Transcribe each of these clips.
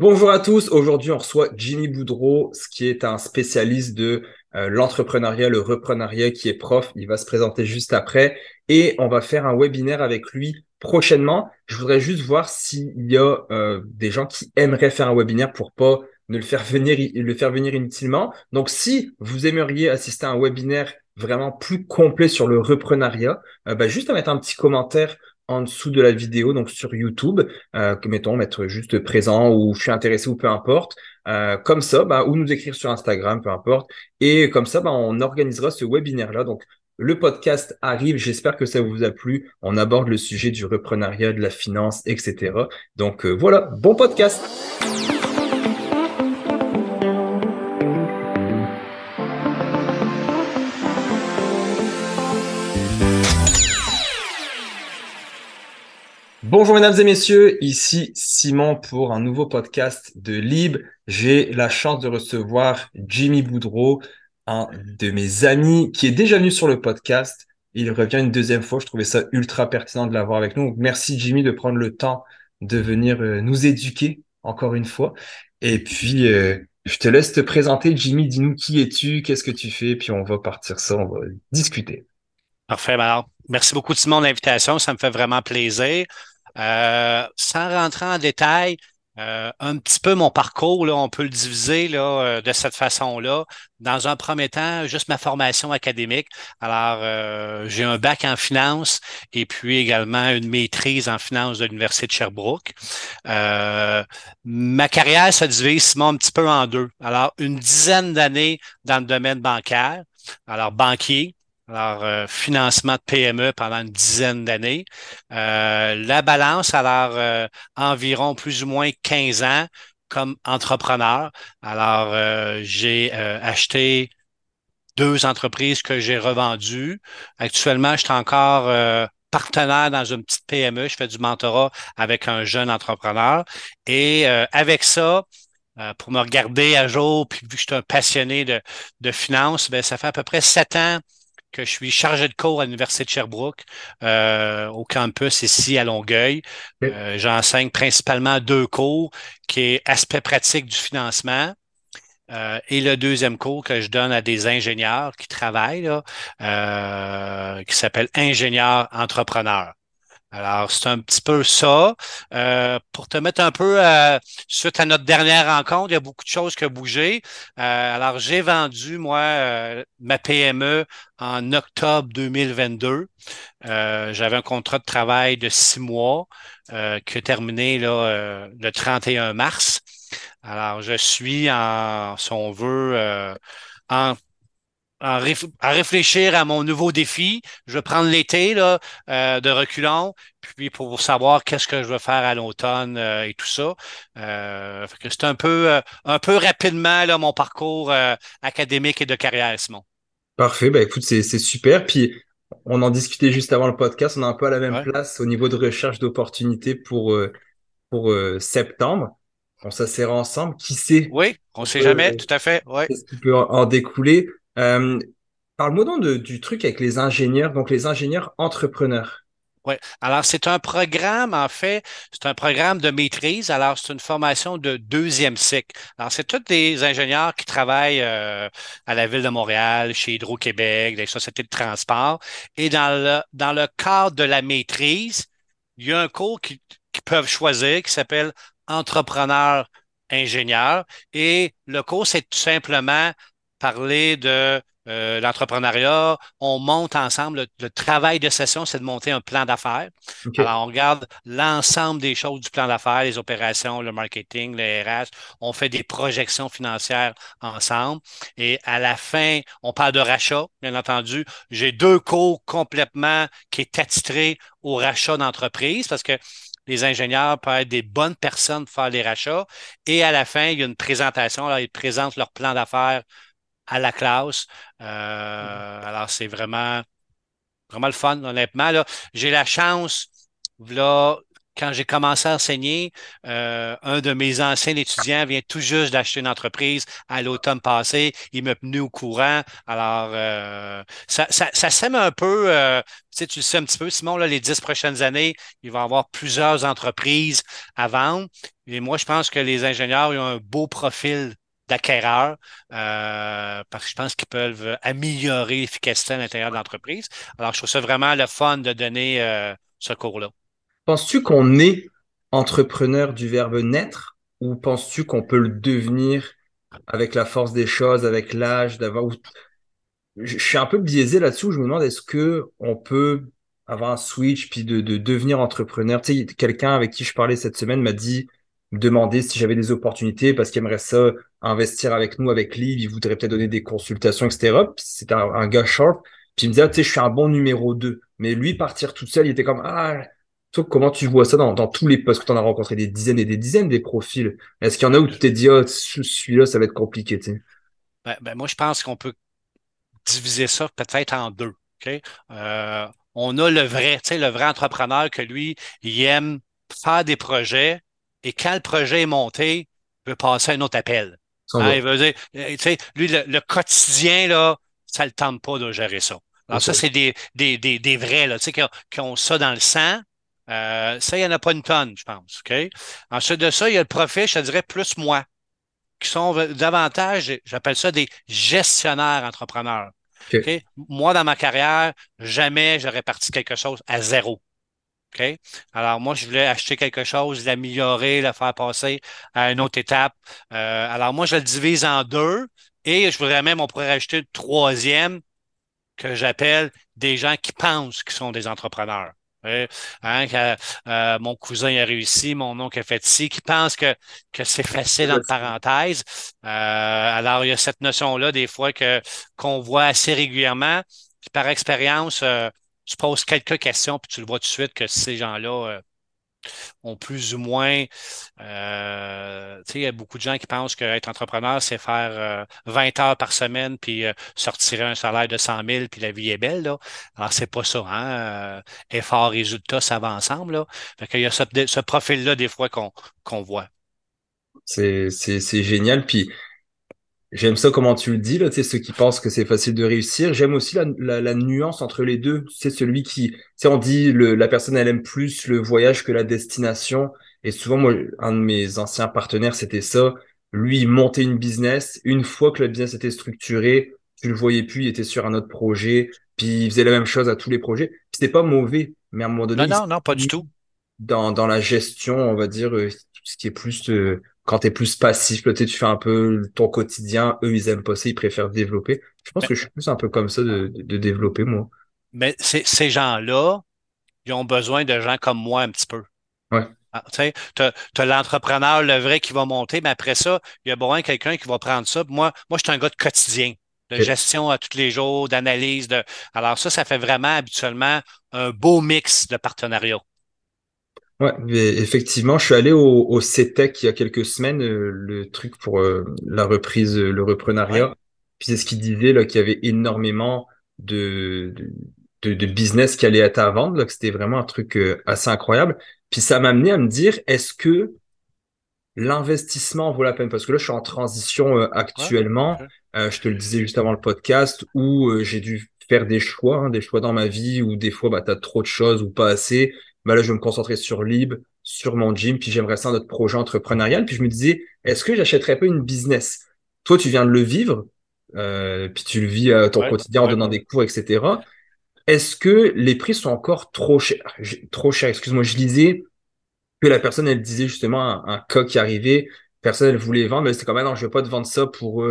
Bonjour à tous. Aujourd'hui, on reçoit Jimmy Boudreau, ce qui est un spécialiste de euh, l'entrepreneuriat, le reprenariat, qui est prof. Il va se présenter juste après et on va faire un webinaire avec lui prochainement. Je voudrais juste voir s'il y a euh, des gens qui aimeraient faire un webinaire pour pas ne le faire venir, le faire venir inutilement. Donc, si vous aimeriez assister à un webinaire vraiment plus complet sur le reprenariat, euh, bah, juste à mettre un petit commentaire en dessous de la vidéo, donc sur YouTube, euh, que mettons mettre juste présent ou je suis intéressé ou peu importe. Euh, comme ça, bah, ou nous écrire sur Instagram, peu importe. Et comme ça, bah, on organisera ce webinaire-là. Donc, le podcast arrive. J'espère que ça vous a plu. On aborde le sujet du reprenariat, de la finance, etc. Donc euh, voilà, bon podcast. Bonjour mesdames et messieurs, ici Simon pour un nouveau podcast de Lib. J'ai la chance de recevoir Jimmy Boudreau, un de mes amis qui est déjà venu sur le podcast. Il revient une deuxième fois. Je trouvais ça ultra pertinent de l'avoir avec nous. merci Jimmy de prendre le temps de venir euh, nous éduquer encore une fois. Et puis, euh, je te laisse te présenter. Jimmy, dis-nous qui es-tu, qu'est-ce que tu fais, puis on va partir ça, on va discuter. Parfait. Merci beaucoup Simon de l'invitation. Ça me fait vraiment plaisir. Euh, sans rentrer en détail, euh, un petit peu mon parcours, là, on peut le diviser là, euh, de cette façon-là. Dans un premier temps, juste ma formation académique. Alors, j'ai un bac en finance et puis également une maîtrise en finance de l'Université de Sherbrooke. ma carrière se divise Simon, un petit peu en deux. Alors, une dizaine d'années dans le domaine bancaire. Alors, banquier, alors, euh, financement de PME pendant une dizaine d'années. Euh, la balance, alors, euh, environ plus ou moins 15 ans comme entrepreneur. Alors, j'ai acheté deux entreprises que j'ai revendues. Actuellement, je suis encore partenaire dans une petite PME. Je fais du mentorat avec un jeune entrepreneur. Et avec ça, pour me regarder à jour, puis vu que je suis un passionné de, de finance, ben, ça fait à peu près sept ans que je suis chargé de cours à l'Université de Sherbrooke, euh, au campus ici à Longueuil. Euh, j'enseigne principalement deux cours, qui est aspect pratique du financement. Euh, et le deuxième cours que je donne à des ingénieurs qui travaillent, là, qui s'appelle ingénieur entrepreneur. Alors, c'est un petit peu ça. Euh, pour te mettre un peu euh, suite à notre dernière rencontre, il y a beaucoup de choses qui ont bougé. Euh, alors, j'ai vendu, moi, ma PME en octobre 2022. J'avais un contrat de travail de six mois qui a terminé le 31 mars. Alors, je suis en, si on veut, en à, réfléchir à mon nouveau défi. Je vais prendre l'été là, euh, de reculons, puis pour savoir qu'est-ce que je veux faire à l'automne euh, et tout ça. Euh, c'est un peu, euh, un peu rapidement là, mon parcours académique et de carrière, Simon. Parfait. Ben, écoute, c'est super. Puis on en discutait juste avant le podcast. On est un peu à la même place au niveau de recherche d'opportunités pour, pour septembre. On s'assère ensemble. Qui sait? Oui, on ne sait jamais, tout à fait. Ouais. Qu'est-ce qui peut en découler? Euh, Parle-moi donc du truc avec les ingénieurs, donc les ingénieurs entrepreneurs. Oui. Alors, c'est un programme, en fait, c'est un programme de maîtrise. Alors, c'est une formation de deuxième cycle. Alors, c'est tous des ingénieurs qui travaillent euh, à la Ville de Montréal, chez Hydro-Québec, des sociétés de transport. Et dans le, cadre de la maîtrise, il y a un cours qu'ils peuvent choisir qui s'appelle entrepreneur ingénieur. Et le cours, c'est tout simplement parler de euh, l'entrepreneuriat. On monte ensemble. Le, travail de session, c'est de monter un plan d'affaires. Alors, on regarde l'ensemble des choses du plan d'affaires, les opérations, le marketing, le RH. On fait des projections financières ensemble. Et à la fin, on parle de rachat, bien entendu. J'ai deux cours complètement qui est attitré au rachat d'entreprise parce que les ingénieurs peuvent être des bonnes personnes pour faire les rachats. Et à la fin, il y a une présentation. Alors, ils présentent leur plan d'affaires à la classe. Euh, alors, c'est vraiment, vraiment le fun, honnêtement. J'ai la chance, là, quand j'ai commencé à enseigner, euh, un de mes anciens étudiants vient tout juste d'acheter une entreprise à l'automne passé. Il m'a tenu au courant. Alors, euh, ça, ça, ça, sème un peu, euh, tu sais, tu le sais un petit peu, Simon, là, les dix prochaines années, il va y avoir plusieurs entreprises à vendre. Et moi, je pense que les ingénieurs ont un beau profil d'acquéreurs euh, parce que je pense qu'ils peuvent améliorer l'efficacité à l'intérieur de l'entreprise. Alors, je trouve ça vraiment le fun de donner euh, ce cours-là. Penses-tu qu'on est entrepreneur du verbe naître ou penses-tu qu'on peut le devenir avec la force des choses, avec l'âge, d'avoir. Je suis un peu biaisé là-dessus où je me demande est-ce que on peut avoir un switch puis de, de devenir entrepreneur? Tu sais, quelqu'un avec qui je parlais cette semaine m'a dit demander si j'avais des opportunités parce qu'il aimerait ça investir avec nous, avec Liv, il voudrait peut-être donner des consultations, etc. C'est un, un, gars short. Puis il me disait, ah, tu sais, je suis un bon numéro 2. Mais lui, partir tout seul, il était comme, ah, toi, comment tu vois ça dans, dans tous les postes que tu en as rencontré des dizaines et des dizaines des profils? Est-ce qu'il y en a où tu t'es dit, oh, celui-là, ça va être compliqué? Ben, ben, moi, je pense qu'on peut diviser ça peut-être en deux. Euh, on a le vrai, tu sais, le vrai entrepreneur que lui, il aime faire des projets, et quand le projet est monté, il veut passer à un autre appel. Hein, il veut dire, euh, lui, le, quotidien, là, ça ne le tente pas de gérer ça. Alors, ça, c'est des, des, des, des, vrais, là, qui, ont, qui ont ça dans le sang. Euh, ça, il n'y en a pas une tonne, je pense. Ensuite de ça, il y a le profit, je te dirais, plus moi, qui sont davantage, j'appelle ça des gestionnaires entrepreneurs. Moi, dans ma carrière, jamais j'aurais parti quelque chose à zéro. Alors, moi, je voulais acheter quelque chose, l'améliorer, le faire passer à une autre étape. Euh, alors, moi, je le divise en deux et je voudrais même, on pourrait rajouter une troisième que j'appelle des gens qui pensent qu'ils sont des entrepreneurs. Hein, que, euh, mon cousin a réussi, mon oncle a fait ci, qui pense que, que c'est facile entre parenthèses. Euh, alors, il y a cette notion-là, des fois, que qu'on voit assez régulièrement. par expérience, euh, tu poses quelques questions, puis tu le vois tout de suite que ces gens-là euh, ont plus ou moins. Euh, il y a beaucoup de gens qui pensent qu'être entrepreneur, c'est faire 20 euh, heures par semaine, puis sortir un salaire de 100 000, puis la vie est belle. Là. Alors, c'est pas ça. Hein? effort, résultat, ça va ensemble. Là. Fait qu'il y a ce, ce profil-là, des fois, qu'on voit. C'est génial. Puis J'aime ça comment tu le dis, là, ceux qui pensent que c'est facile de réussir. J'aime aussi la, la, la, nuance entre les deux. C'est celui qui, tu sais, on dit le, la personne, elle aime plus le voyage que la destination. Et souvent, moi, un de mes anciens partenaires, c'était ça. Lui, il montait une business. Une fois que le business était structuré, tu le voyais plus, il était sur un autre projet. Puis il faisait la même chose à tous les projets. C'était pas mauvais, mais à un moment donné. Non, non, non, pas du tout. Dans, dans la gestion, on va dire, euh, ce qui est plus euh, quand tu es plus passif, tu, tu fais un peu ton quotidien, eux, ils aiment pas ça, ils préfèrent développer. Je pense que je suis plus un peu comme ça de, de, développer, moi. Mais ces gens-là, ils ont besoin de gens comme moi un petit peu. Ouais. Ah, tu as, l'entrepreneur, le vrai, qui va monter, mais après ça, il y a besoin de quelqu'un qui va prendre ça. Moi, moi, je suis un gars de quotidien, de gestion à tous les jours, d'analyse. De... Alors ça, ça fait vraiment habituellement un beau mix de partenariat. Ouais, effectivement, je suis allé au, au CETEC il y a quelques semaines, euh, le truc pour euh, la reprise, euh, le reprenariat. Puis c'est ce qu'il disait là, qu'il y avait énormément de, de, de, business qui allait être à vendre, là, que c'était vraiment un truc assez incroyable. Puis ça m'a amené à me dire, est-ce que l'investissement vaut la peine? Parce que là, je suis en transition actuellement. je te le disais juste avant le podcast, où j'ai dû faire des choix, hein, des choix dans ma vie, où des fois, bah, tu as trop de choses ou pas assez bah là, je vais me concentrer sur Lib, sur mon gym, puis j'aimerais ça notre projet entrepreneurial. Puis je me disais, est-ce que j'achèterais pas une business? Toi, tu viens de le vivre, euh, puis tu le vis ton quotidien en donnant des cours, etc. Est-ce que les prix sont encore trop chers? Trop chers, excuse-moi, je lisais que la personne, elle disait justement un, un cas qui arrivait, personne ne voulait vendre, mais c'était comme, ah non, je vais pas te vendre ça pour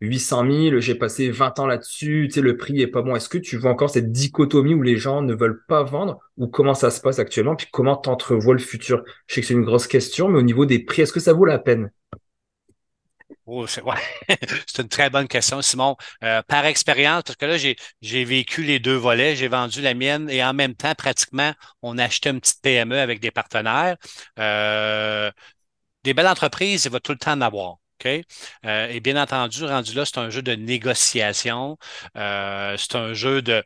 800 000, j'ai passé 20 ans là-dessus, tu sais, le prix est pas bon. Est-ce que tu vois encore cette dichotomie où les gens ne veulent pas vendre ou comment ça se passe actuellement, puis comment t'entrevois le futur? Je sais que c'est une grosse question, mais au niveau des prix, est-ce que ça vaut la peine? Oh, c'est une très bonne question, Simon. Euh, par expérience, parce que là, j'ai vécu les deux volets, j'ai vendu la mienne et en même temps, pratiquement, on a acheté une petite PME avec des partenaires. Euh, des belles entreprises, il va tout le temps en avoir. Euh, et bien entendu, rendu là, c'est un jeu de négociation. Euh, c'est un jeu de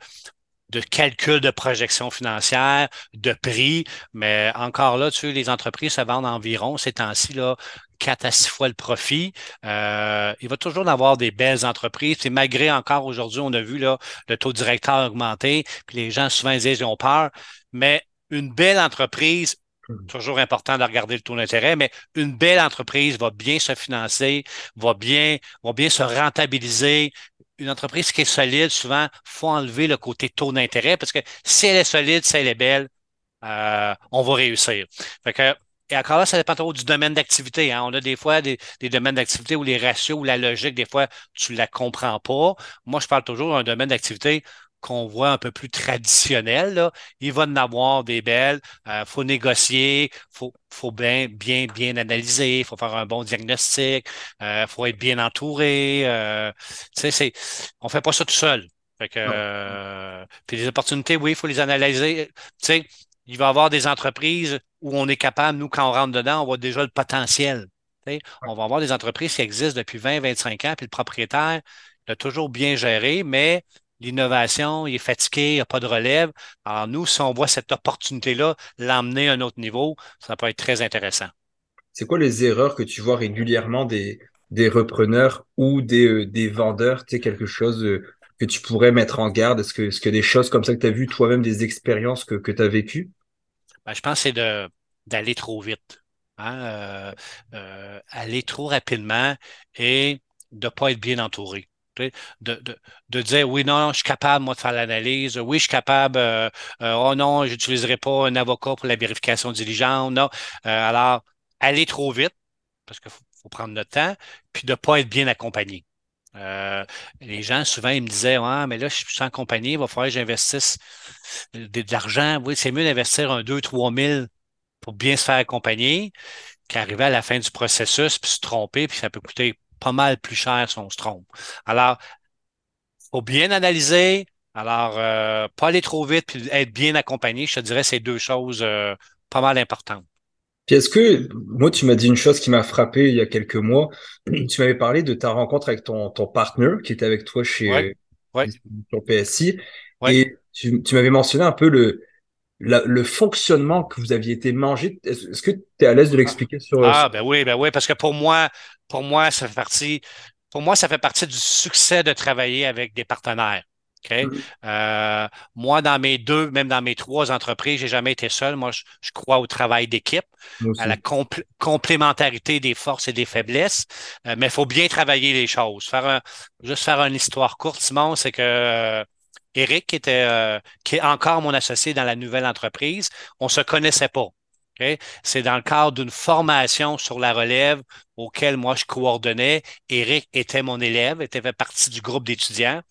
de calcul de projection financière, de prix, mais encore là, tu les entreprises se vendent environ ces temps-ci, là, 4 à 6 fois le profit. Euh, il va toujours y avoir des belles entreprises. Et malgré encore aujourd'hui, on a vu là, le taux directeur augmenter, puis les gens souvent disent ils ont peur, mais une belle entreprise. Toujours important de regarder le taux d'intérêt, mais une belle entreprise va bien se financer, va bien, se rentabiliser, une entreprise qui est solide, souvent, faut enlever le côté taux d'intérêt parce que si elle est solide, si elle est belle, euh, on va réussir. Et encore là, ça dépend trop du domaine d'activité. Hein. On a des fois des, domaines d'activité où les ratios ou la logique, des fois, tu ne la comprends pas. Moi, je parle toujours d'un domaine d'activité qu'on voit un peu plus traditionnel. Là. Il va en avoir des belles. Il euh, faut négocier, il faut, faut bien, bien, bien analyser, il faut faire un bon diagnostic, il euh, faut être bien entouré. Euh, c'est, on ne fait pas ça tout seul. Fait que, puis les opportunités, oui, il faut les analyser. il va y avoir des entreprises où on est capable, nous, quand on rentre dedans, on voit déjà le potentiel. On va avoir des entreprises qui existent depuis 20, 25 ans, puis le propriétaire l'a toujours bien géré, mais l'innovation, il est fatigué, il n'y a pas de relève. Alors, nous, si on voit cette opportunité-là, l'emmener à un autre niveau, ça peut être très intéressant. C'est quoi les erreurs que tu vois régulièrement des, des repreneurs ou des, euh, des vendeurs? Tu sais, quelque chose euh, que tu pourrais mettre en garde? Est-ce que, est que des choses comme ça que tu as vues toi-même, des expériences que, que tu as vécues? Ben, je pense que c'est d'aller trop vite. Hein? Euh, aller trop rapidement et de ne pas être bien entouré. De, de, de, dire oui, non, je suis capable, moi, de faire l'analyse. Oui, je suis capable. Euh, euh, oh non, je n'utiliserai pas un avocat pour la vérification diligente. Non. Euh, alors, aller trop vite, parce qu'il faut, prendre notre temps, puis de ne pas être bien accompagné. les gens, souvent, ils me disaient Ah, mais là, je suis sans compagnie, il va falloir que j'investisse de, l'argent. Oui, c'est mieux d'investir un 2-3 000 pour bien se faire accompagner qu'arriver à la fin du processus puis se tromper, puis ça peut coûter pas mal plus cher si on se trompe. Alors, faut bien analyser. Alors, euh, pas aller trop vite puis être bien accompagné, je te dirais, c'est deux choses euh, pas mal importantes. Puis est-ce que, moi, tu m'as dit une chose qui m'a frappé il y a quelques mois. Tu m'avais parlé de ta rencontre avec ton, ton partenaire qui était avec toi chez ton PSI. Et tu, tu m'avais mentionné un peu le, le fonctionnement que vous aviez été mangé. Est-ce que tu es à l'aise de l'expliquer sur Ah, ben oui, ben oui, parce que pour moi, pour moi, ça fait partie, pour moi, ça fait partie du succès de travailler avec des partenaires. Mm-hmm. Euh, moi, dans mes deux, même dans mes trois entreprises, j'ai jamais été seul. Moi, je, crois au travail d'équipe, à la complémentarité des forces et des faiblesses. Euh, mais il faut bien travailler les choses. Faire un, juste faire une histoire courte, Simon, c'est que euh, Eric, qui était, qui est encore mon associé dans la nouvelle entreprise, on se connaissait pas. C'est dans le cadre d'une formation sur la relève auquel moi je coordonnais. Eric était mon élève, était fait partie du groupe d'étudiants.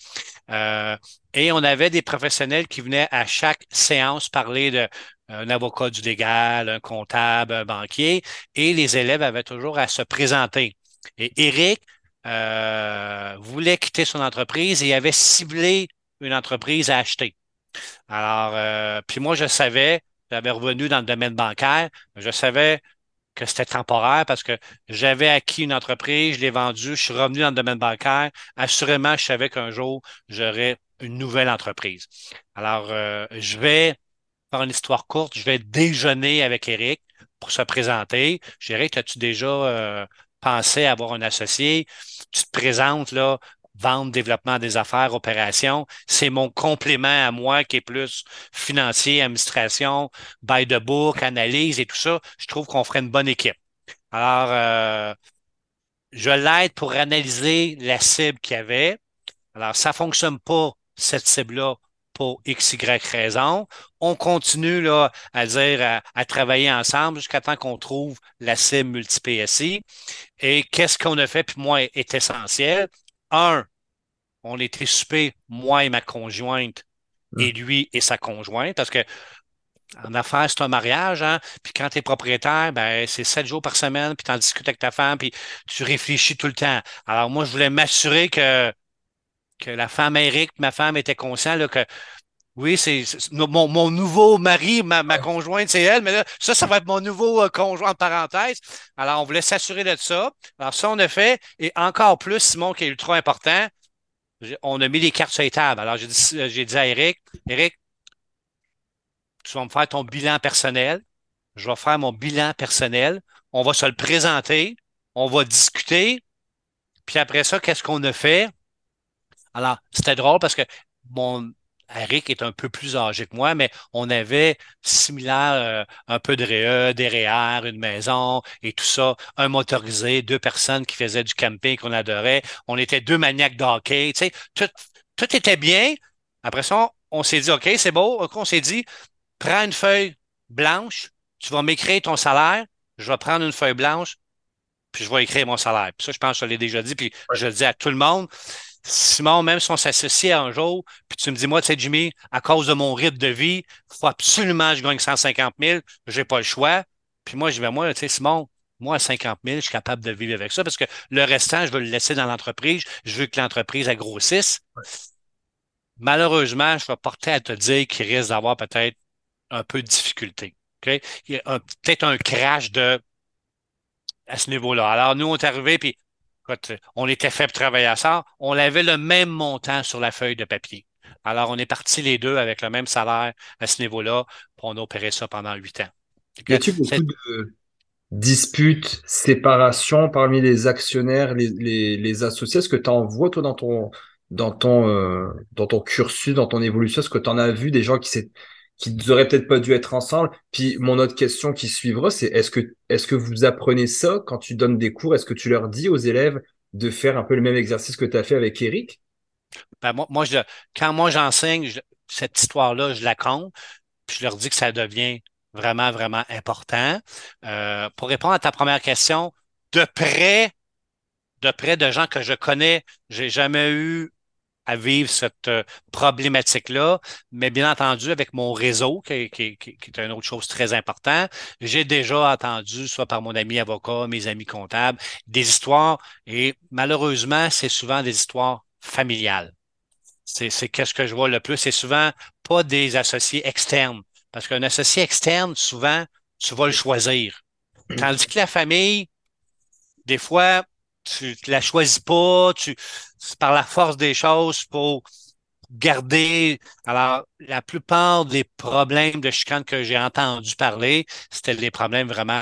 Euh, et on avait des professionnels qui venaient à chaque séance parler de un avocat du légal, un comptable, un banquier, et les élèves avaient toujours à se présenter. Et Eric euh, voulait quitter son entreprise et avait ciblé une entreprise à acheter. Alors, euh, puis moi, je savais, j'avais revenu dans le domaine bancaire, je savais que c'était temporaire parce que j'avais acquis une entreprise, je l'ai vendue, je suis revenu dans le domaine bancaire. Assurément, je savais qu'un jour, j'aurais une nouvelle entreprise. Alors, euh, je vais faire une histoire courte, je vais déjeuner avec Eric pour se présenter. Eric, as-tu déjà euh, pensé avoir un associé? Tu te présentes là, vente, développement des affaires, opérations. C'est mon complément à moi qui est plus financier, administration, by the book, analyse et tout ça. Je trouve qu'on ferait une bonne équipe. Alors, euh, je l'aide pour analyser la cible qu'il y avait. Alors, ça fonctionne pas, cette cible-là, pour X, Y raison. On continue là, à dire, à, travailler ensemble jusqu'à temps qu'on trouve la cible multi-PSI. Et qu'est-ce qu'on a fait, puis moi, est essentiel un, on était souper, moi et ma conjointe, et hum. lui et sa conjointe, parce que en affaires, c'est un mariage, hein? Puis quand tu es propriétaire, ben, c'est sept jours par semaine, puis tu en discutes avec ta femme, puis tu réfléchis tout le temps. Alors moi, je voulais m'assurer que, que la femme Eric, ma femme, était consciente là, que oui, c'est mon, mon, nouveau mari, ma, ma conjointe, c'est elle, mais là, ça, ça va être mon nouveau euh, conjoint en parenthèse. Alors, on voulait s'assurer de ça. Alors, ça, on a fait. Et encore plus, Simon, qui est ultra important, on a mis les cartes sur les tables. Alors, j'ai dit, j'ai dit à Eric, Eric, tu vas me faire ton bilan personnel. Je vais faire mon bilan personnel. On va se le présenter. On va discuter. Puis après ça, qu'est-ce qu'on a fait? Alors, c'était drôle parce que mon Eric est un peu plus âgé que moi, mais on avait similaire euh, un peu de REE, des REER, une maison et tout ça, un motorisé, deux personnes qui faisaient du camping qu'on adorait. On était deux maniaques de hockey. Tu sais, tout, tout était bien. Après ça, on, s'est dit, OK, c'est beau. On s'est dit, prends une feuille blanche, tu vas m'écrire ton salaire, je vais prendre une feuille blanche, puis je vais écrire mon salaire. Puis ça, je pense que je l'ai déjà dit, puis je le dis à tout le monde. Simon, même si on s'associe un jour, puis tu me dis, moi, tu sais, Jimmy, à cause de mon rythme de vie, il faut absolument que je gagne 150 000, j'ai pas le choix. Puis moi, je vais, moi, tu sais, Simon, moi, à 50 000, je suis capable de vivre avec ça parce que le restant, je veux le laisser dans l'entreprise. Je veux que l'entreprise grossisse. Malheureusement, je vais porter à te dire qu'il risque d'avoir peut-être un peu de difficulté. Il y a peut-être un crash de à ce niveau-là. Alors, nous, on est arrivés, puis on était fait pour travailler à ça. On avait le même montant sur la feuille de papier. Alors, on est partis les deux avec le même salaire à ce niveau-là, puis on a opéré ça pendant huit ans. Y a-t-il beaucoup de disputes, séparations parmi les actionnaires, les, associés? Est-ce que tu en vois, toi, dans ton, dans ton, euh, dans ton cursus, dans ton évolution? Est-ce que tu en as vu des gens qui s'est qui n'auraient peut-être pas dû être ensemble. Puis mon autre question qui suivra, c'est est-ce que, est-ce que vous apprenez ça quand tu donnes des cours? Est-ce que tu leur dis aux élèves de faire un peu le même exercice que tu as fait avec Eric? Ben, moi, quand moi j'enseigne cette histoire-là, je la compte, puis je leur dis que ça devient vraiment, vraiment important. Euh, pour répondre à ta première question, de près, de près de gens que je connais, j'ai jamais eu à vivre cette euh, problématique-là, mais bien entendu, avec mon réseau, qui, qui, est une autre chose très importante, j'ai déjà entendu, soit par mon ami avocat, mes amis comptables, des histoires, et malheureusement, c'est souvent des histoires familiales. C'est, c'est qu'est-ce que je vois le plus, c'est souvent pas des associés externes, parce qu'un associé externe, souvent, tu vas le choisir. Tandis que la famille, des fois, tu la choisis pas, tu par la force des choses pour garder. Alors, la plupart des problèmes de chicane que j'ai entendu parler, c'était des problèmes vraiment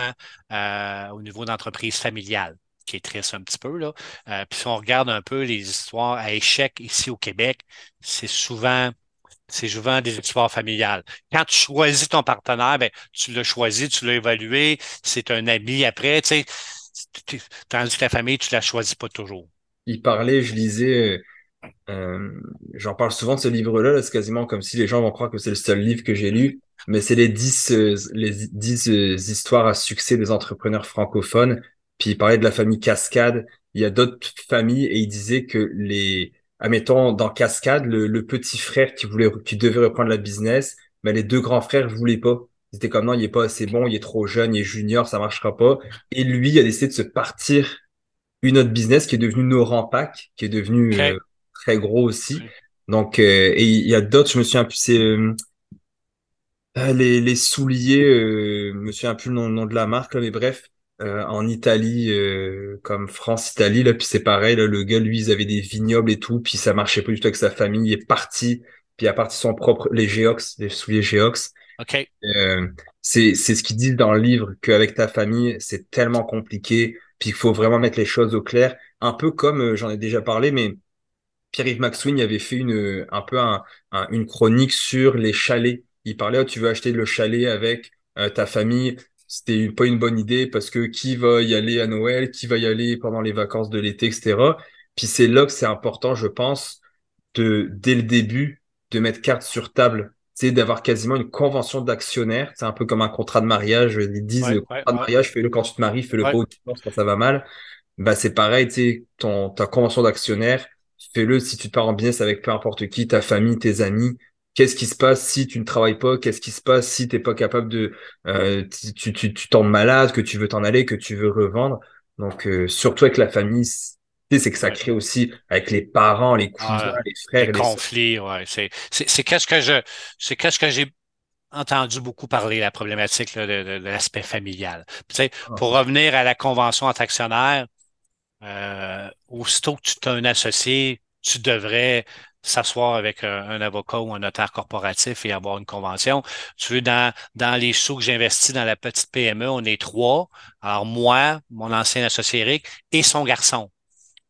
euh, au niveau d'entreprise familiale qui est triste un petit peu. Là. Euh, puis si on regarde un peu les histoires à échec ici au Québec, c'est souvent c'est souvent des histoires familiales. Quand tu choisis ton partenaire, ben, tu l'as choisi, tu l'as évalué, c'est un ami après, tu sais, Tandis que la famille, tu la choisis pas toujours. Il parlait, je lisais, euh, j'en parle souvent de ce livre-là, c'est quasiment comme si les gens vont croire que c'est le seul livre que j'ai lu, mais c'est les dix, euh, les euh, histoires à succès des entrepreneurs francophones. Puis il parlait de la famille Cascade. Il y a d'autres familles et il disait que les, admettons, dans Cascade, le, petit frère qui voulait, qui devait reprendre la business, mais les deux grands frères voulaient pas. C'était comme non, il est pas assez bon, il est trop jeune, il est junior, ça marchera pas. Et lui il a décidé de se partir une autre business qui est devenu Noran Pack, qui est devenu euh, très gros aussi. Donc, euh, et il y a d'autres, je me souviens plus, c'est euh, les, les souliers, je me souviens plus le nom, de la marque, mais bref, en Italie, comme France-Italie, là, puis c'est pareil, là, le gars, lui, ils avaient des vignobles et tout, puis ça marchait pas du tout avec sa famille, il est parti, puis il a parti son propre, les Geox, les souliers Geox. Euh, c'est ce qu'ils disent dans le livre, qu'avec ta famille, c'est tellement compliqué, puis il faut vraiment mettre les choses au clair. Un peu comme, euh, j'en ai déjà parlé, mais Pierre-Yves Maxwin avait fait une, un peu un, une chronique sur les chalets. Il parlait, oh, tu veux acheter le chalet avec euh, ta famille? C'était pas une bonne idée parce que qui va y aller à Noël, qui va y aller pendant les vacances de l'été, etc. Puis c'est là que c'est important, je pense, de, dès le début, de mettre carte sur table c'est d'avoir quasiment une convention d'actionnaire. C'est un peu comme un contrat de mariage. Ils disent le contrat de mariage, fais-le quand tu te maries, fais-le pas quand ça va mal. Bah, c'est pareil, tu sais, ton, ta convention d'actionnaire, fais-le si tu te pars en business avec peu importe qui, ta famille, tes amis. Qu'est-ce qui se passe si tu ne travailles pas? Qu'est-ce qui se passe si tu n'es pas capable de, euh, tu, tu, tu tombes malade, que tu veux t'en aller, que tu veux revendre? Donc, euh, surtout avec la famille, c'est que ça crée aussi avec les parents, les cousins, les frères. Les, conflits, ouais. C'est qu'est-ce que je, c'est qu'est-ce que j'ai entendu beaucoup parler, la problématique de, l'aspect familial. Ah. Pour revenir à la convention entre actionnaires, euh, aussitôt que tu as un associé, tu devrais s'asseoir avec un, avocat ou un notaire corporatif et avoir une convention. Tu veux, dans, dans les sous que j'investis dans la petite PME, on est trois. Alors, moi, mon ancien associé Eric et son garçon.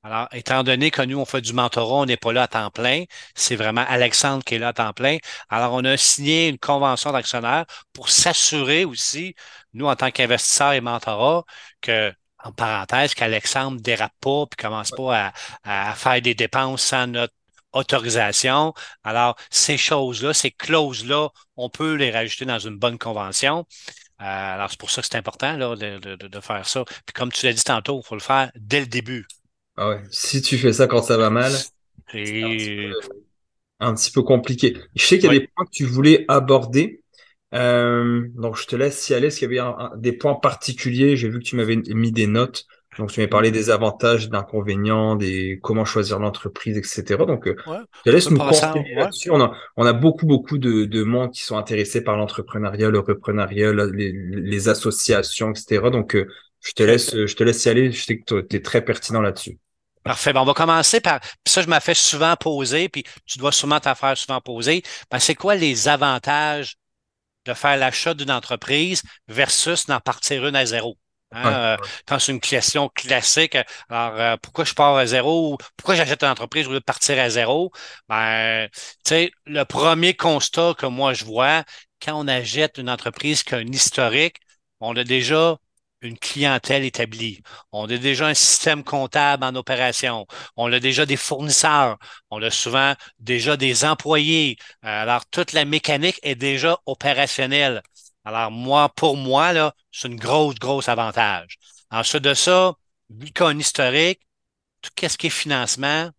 Alors, étant donné que nous, on fait du mentorat, on n'est pas là à temps plein, c'est vraiment Alexandre qui est là à temps plein. Alors, on a signé une convention d'actionnaire pour s'assurer aussi, nous, en tant qu'investisseurs et mentorat, que, en parenthèse, qu'Alexandre ne dérape pas puis commence pas à, faire des dépenses sans notre autorisation. Alors, ces choses-là, ces clauses-là, on peut les rajouter dans une bonne convention. Euh, alors, c'est pour ça que c'est important là, de, de, faire ça. Puis comme tu l'as dit tantôt, il faut le faire dès le début. Ah ouais. Si tu fais ça quand ça va mal, c'est un, petit peu compliqué. Je sais qu'il y a des points que tu voulais aborder. Euh, donc, je te laisse y aller. Est-ce qu'il y avait des points particuliers? J'ai vu que tu m'avais mis des notes. Donc, tu m'avais parlé des avantages, des inconvénients, des comment choisir l'entreprise, etc. Donc, euh, je te laisse nous continuer là-dessus. On a, on a beaucoup, beaucoup de, de monde qui sont intéressés par l'entrepreneuriat, le reprenariat, les, les, associations, etc. Donc, euh, je te laisse, je te laisse y aller. Je sais que tu es très pertinent là-dessus. Parfait. on va commencer par. ça, je m'ai fait souvent poser, puis tu dois sûrement t'en faire souvent poser. Ben, c'est quoi les avantages de faire l'achat d'une entreprise versus d'en partir une à zéro? Hein? Euh, quand c'est une question classique, alors euh, pourquoi je pars à zéro ou pourquoi j'achète une entreprise au lieu de partir à zéro? Ben, tu sais, le premier constat que moi je vois, quand on achète une entreprise qui a un historique, on a déjà une clientèle établie. On a déjà un système comptable en opération. On a déjà des fournisseurs. On a souvent déjà des employés. Euh, alors, toute la mécanique est déjà opérationnelle. Alors, moi, pour moi, là, c'est une grosse, grosse avantage. Ensuite de ça, vu qu'on historique, tout ce qui est financement,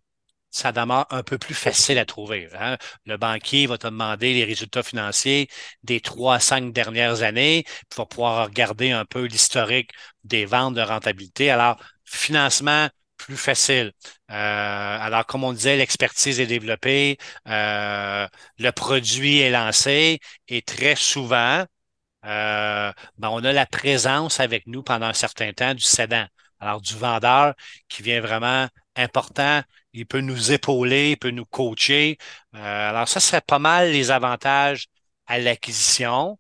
ça demeure un peu plus facile à trouver. Hein. Le banquier va te demander les résultats financiers des trois cinq dernières années, puis va pouvoir regarder un peu l'historique des ventes de rentabilité. Alors, financement, plus facile. Euh, alors, comme on disait, l'expertise est développée, euh, le produit est lancé et très souvent, euh, ben, on a la présence avec nous pendant un certain temps du cédant. Alors, du vendeur qui vient vraiment important il peut nous épauler, il peut nous coacher. Euh, alors, ça serait pas mal les avantages à l'acquisition.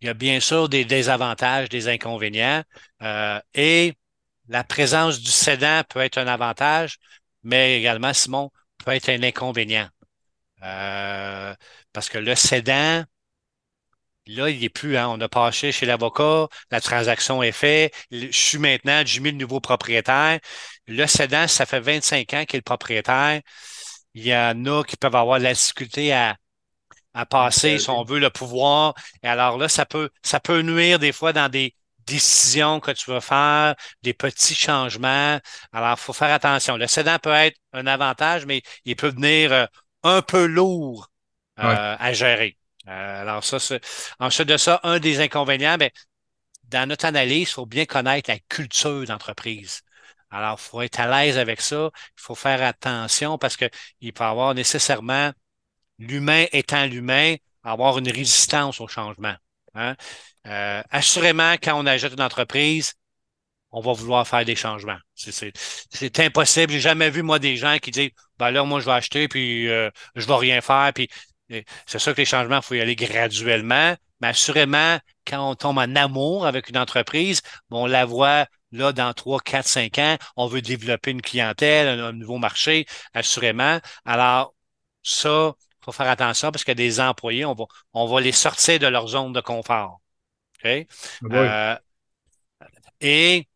Il y a bien sûr des désavantages, des inconvénients. Euh, et la présence du cédant peut être un avantage, mais également, Simon, peut être un inconvénient. Euh, parce que le cédant, Là, il est plus, hein, on a passé chez l'avocat, la transaction est faite, je suis maintenant, j'ai mis le nouveau propriétaire. Le cédant, ça fait 25 ans qu'il est le propriétaire. Il y en a qui peuvent avoir de la difficulté à, à passer, si on veut, le pouvoir. Et alors là, ça peut, ça peut nuire des fois dans des décisions que tu veux faire, des petits changements. Alors, il faut faire attention. Le cédant peut être un avantage, mais il peut devenir euh, un peu lourd euh, à gérer. Euh, alors, ça, c'est. Ensuite de ça, un des inconvénients, mais ben, dans notre analyse, il faut bien connaître la culture d'entreprise. Alors, il faut être à l'aise avec ça. Il faut faire attention parce qu'il peut avoir nécessairement, l'humain étant l'humain, avoir une résistance au changement. Hein. Euh, assurément, quand on ajoute une entreprise, on va vouloir faire des changements. C'est impossible. J'ai jamais vu, moi, des gens qui disent, ben là, moi, je vais acheter, puis euh, je vais rien faire, puis c'est sûr que les changements, il faut y aller graduellement, mais assurément, quand on tombe en amour avec une entreprise, on la voit là dans 3, 4, 5 ans, on veut développer une clientèle, un, nouveau marché, assurément. Alors, ça, il faut faire attention parce que des employés, on va, on va les sortir de leur zone de confort. Ah euh, et il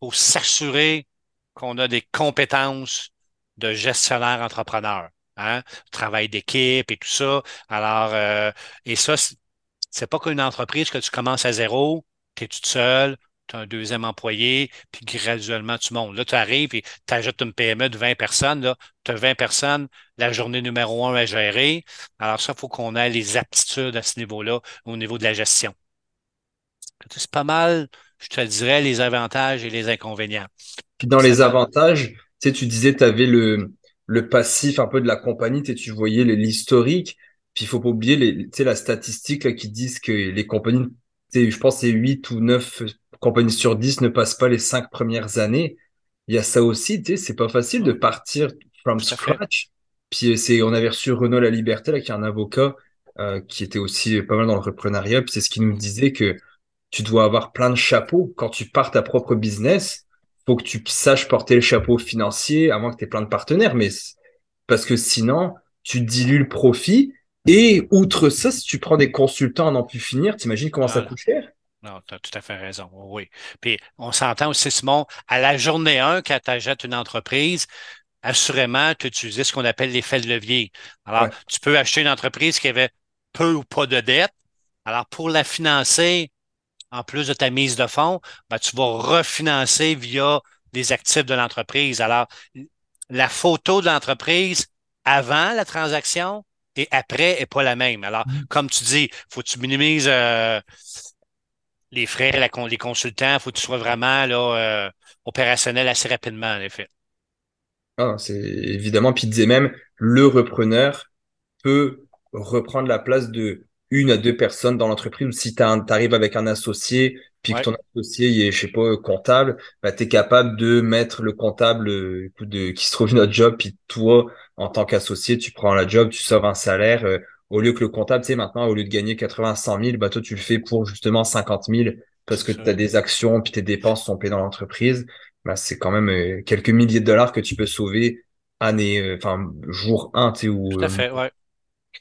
faut s'assurer qu'on a des compétences de gestionnaire entrepreneur. Hein? Travail d'équipe et tout ça. Alors, euh, et ça, c'est pas qu'une entreprise que tu commences à zéro, tu es toute seule, tu as un deuxième employé, puis graduellement tu montes. Là, tu arrives et tu ajoutes une PME de 20 personnes. Là, tu as 20 personnes, la journée numéro un à gérer. Alors, ça, il faut qu'on ait les aptitudes à ce niveau-là, au niveau de la gestion. C'est pas mal, je te dirais, les avantages et les inconvénients. Puis dans les avantages, tu sais, tu disais, tu avais le, le passif un peu de la compagnie, tu voyais l'historique. Puis il faut pas oublier les, la statistique là, qui disent que les compagnies, je pense c'est 8 ou 9 compagnies sur 10 ne passent pas les 5 premières années. Il y a ça aussi, tu sais, c'est pas facile de partir. from scratch. Puis c'est, on avait reçu Renaud La Liberté, là, qui est un avocat euh, qui était aussi pas mal dans le reprenariat. Puis c'est ce qui nous disait que tu dois avoir plein de chapeaux. Quand tu pars ta propre business, faut que tu saches porter le chapeau financier, à moins que tu aies plein de partenaires. Mais parce que sinon, tu dilues le profit. Et outre ça, si tu prends des consultants à n'en plus finir, t'imagines comment ça coûte cher? Non, tu as tout à fait raison. Oui. Puis on s'entend aussi, Simon, à la journée 1, quand tu achètes une entreprise, assurément, tu utilises ce qu'on appelle l'effet de levier. Alors, tu peux acheter une entreprise qui avait peu ou pas de dette. Alors, pour la financer, en plus de ta mise de fonds, ben, tu vas refinancer via les actifs de l'entreprise. Alors, la photo de l'entreprise avant la transaction et après n'est pas la même. Alors, mm. comme tu dis, faut que tu minimises euh, les frais, les consultants, il faut que tu sois vraiment là, euh, opérationnel assez rapidement, en effet. Ah, c'est évidemment, puis il disait même, le repreneur peut reprendre la place de une à deux personnes dans l'entreprise ou si tu arrives avec un associé puis que ton associé est, je sais pas, comptable, bah, tu es capable de mettre le comptable euh, de, qui se trouve notre job, puis toi, en tant qu'associé, tu prends la job, tu sauves un salaire, euh, au lieu que le comptable, tu sais, maintenant, au lieu de gagner 80, 100 000, bah, toi, tu le fais pour justement 50 000 parce que tu as des actions, puis tes dépenses sont payées dans l'entreprise. Bah, c'est quand même euh, quelques milliers de dollars que tu peux sauver année, enfin, jour 1, tu sais, ou, Tout à fait, ouais.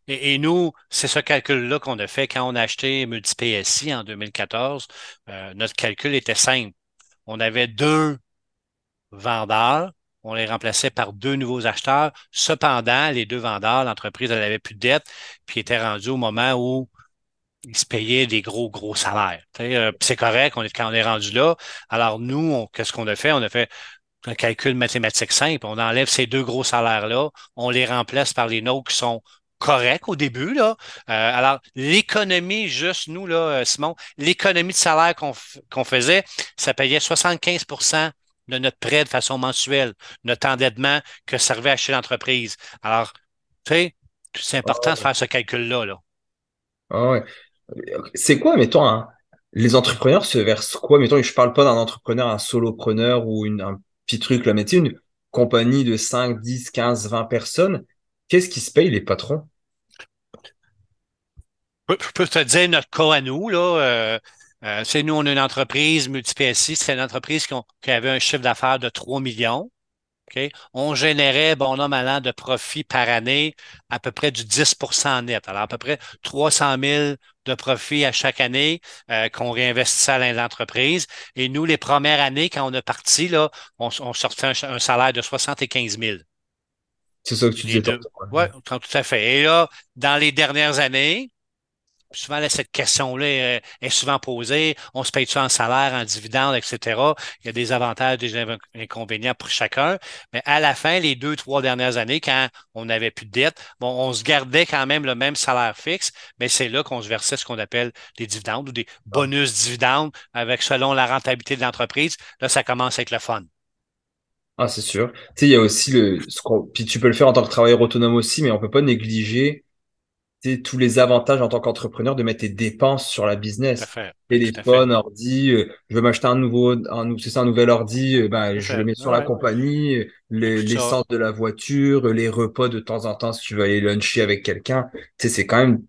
Et, nous, c'est ce calcul-là qu'on a fait quand on a acheté MultiPSI en 2014. Euh, notre calcul était simple. On avait deux vendeurs, on les remplaçait par deux nouveaux acheteurs. Cependant, les deux vendeurs, l'entreprise n'avait plus de dette, puis était rendu au moment où ils se payaient des gros, gros salaires. Euh, c'est correct on est, quand on est rendu là. Alors nous, qu'est-ce qu'on a fait? On a fait un calcul mathématique simple. On enlève ces deux gros salaires-là, on les remplace par les nôtres qui sont correct au début. Là. Euh, alors, l'économie, juste nous, là, euh, Simon, l'économie de salaire qu'on faisait, ça payait 75 de notre prêt de façon mensuelle, notre endettement que servait à acheter l'entreprise. Alors, tu sais, c'est important de faire ce calcul-là. Là. Ah ouais. C'est quoi, mettons, hein, les entrepreneurs se versent quoi? Mettons, je parle pas d'un entrepreneur, un solopreneur ou une, un petit truc, là, mais tu sais, une compagnie de 5, 10, 15, 20 personnes, qu'est-ce qui se paye les patrons? Je peux te dire notre cas à nous, là. Euh, euh, c'est nous, on a une entreprise, MultiPSI, c'est une entreprise qui, avait un chiffre d'affaires de 3 millions. On générait, bon mal an, de profit par année à peu près du 10% net. Alors, à peu près 300 000 de profit à chaque année euh, qu'on réinvestissait à l'entreprise. Et nous, les premières années, quand on est parti, là, on, sortait un, salaire de 75 000. C'est ça que tu disais. Oui, tout à fait. Et là, dans les dernières années, souvent, cette question-là est, souvent posée. On se paye-tu en salaire, en dividende, etc. Il y a des avantages, des inconvénients pour chacun. Mais à la fin, les deux, trois dernières années, quand on n'avait plus de dette, bon, on se gardait quand même le même salaire fixe, mais c'est là qu'on se versait ce qu'on appelle des dividendes ou des bonus dividendes avec selon la rentabilité de l'entreprise. Là, ça commence à être le fun. Ah, c'est sûr. Tu sais, il y a aussi le, puis tu peux le faire en tant que travailleur autonome aussi, mais on peut pas négliger tous les avantages en tant qu'entrepreneur de mettre tes dépenses sur la business. Téléphone, ordi, euh, je veux m'acheter un nouveau, un, c'est ça, un nouvel ordi, euh, ben, je le mets sur la compagnie, l'essence de la voiture, les repas de temps en temps si tu veux aller luncher avec quelqu'un. Tu sais, c'est quand même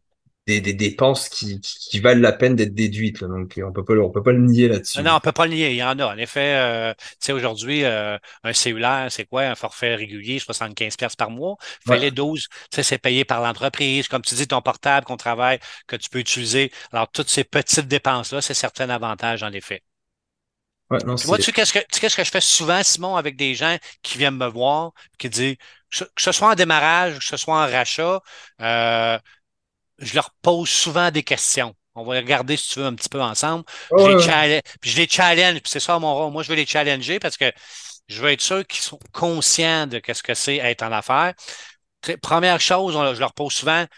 des, des dépenses qui, qui, valent la peine d'être déduites. Donc, on peut pas, on peut pas le nier là-dessus. Non, on peut pas le nier. Il y en a. En effet, euh, tu sais, aujourd'hui, euh, un cellulaire, c'est quoi? Un forfait régulier, 75 pièces par mois. Fallait 12. Tu sais, c'est payé par l'entreprise. Comme tu dis, ton portable qu'on travaille, que tu peux utiliser. Alors, toutes ces petites dépenses-là, c'est certains avantages, en effet. Ouais, non, moi, tu sais, qu'est-ce que, qu'est-ce que je fais souvent, Simon, avec des gens qui viennent me voir, qui disent, que ce soit en démarrage, que ce soit en rachat, euh, je leur pose souvent des questions. On va regarder, si tu veux, un petit peu ensemble. je, les challenge, puis je les challenge, puis c'est ça mon rôle. Moi, je veux les challenger parce que je veux être sûr qu'ils sont conscients de ce que c'est être en affaires. Première chose, je leur pose souvent, de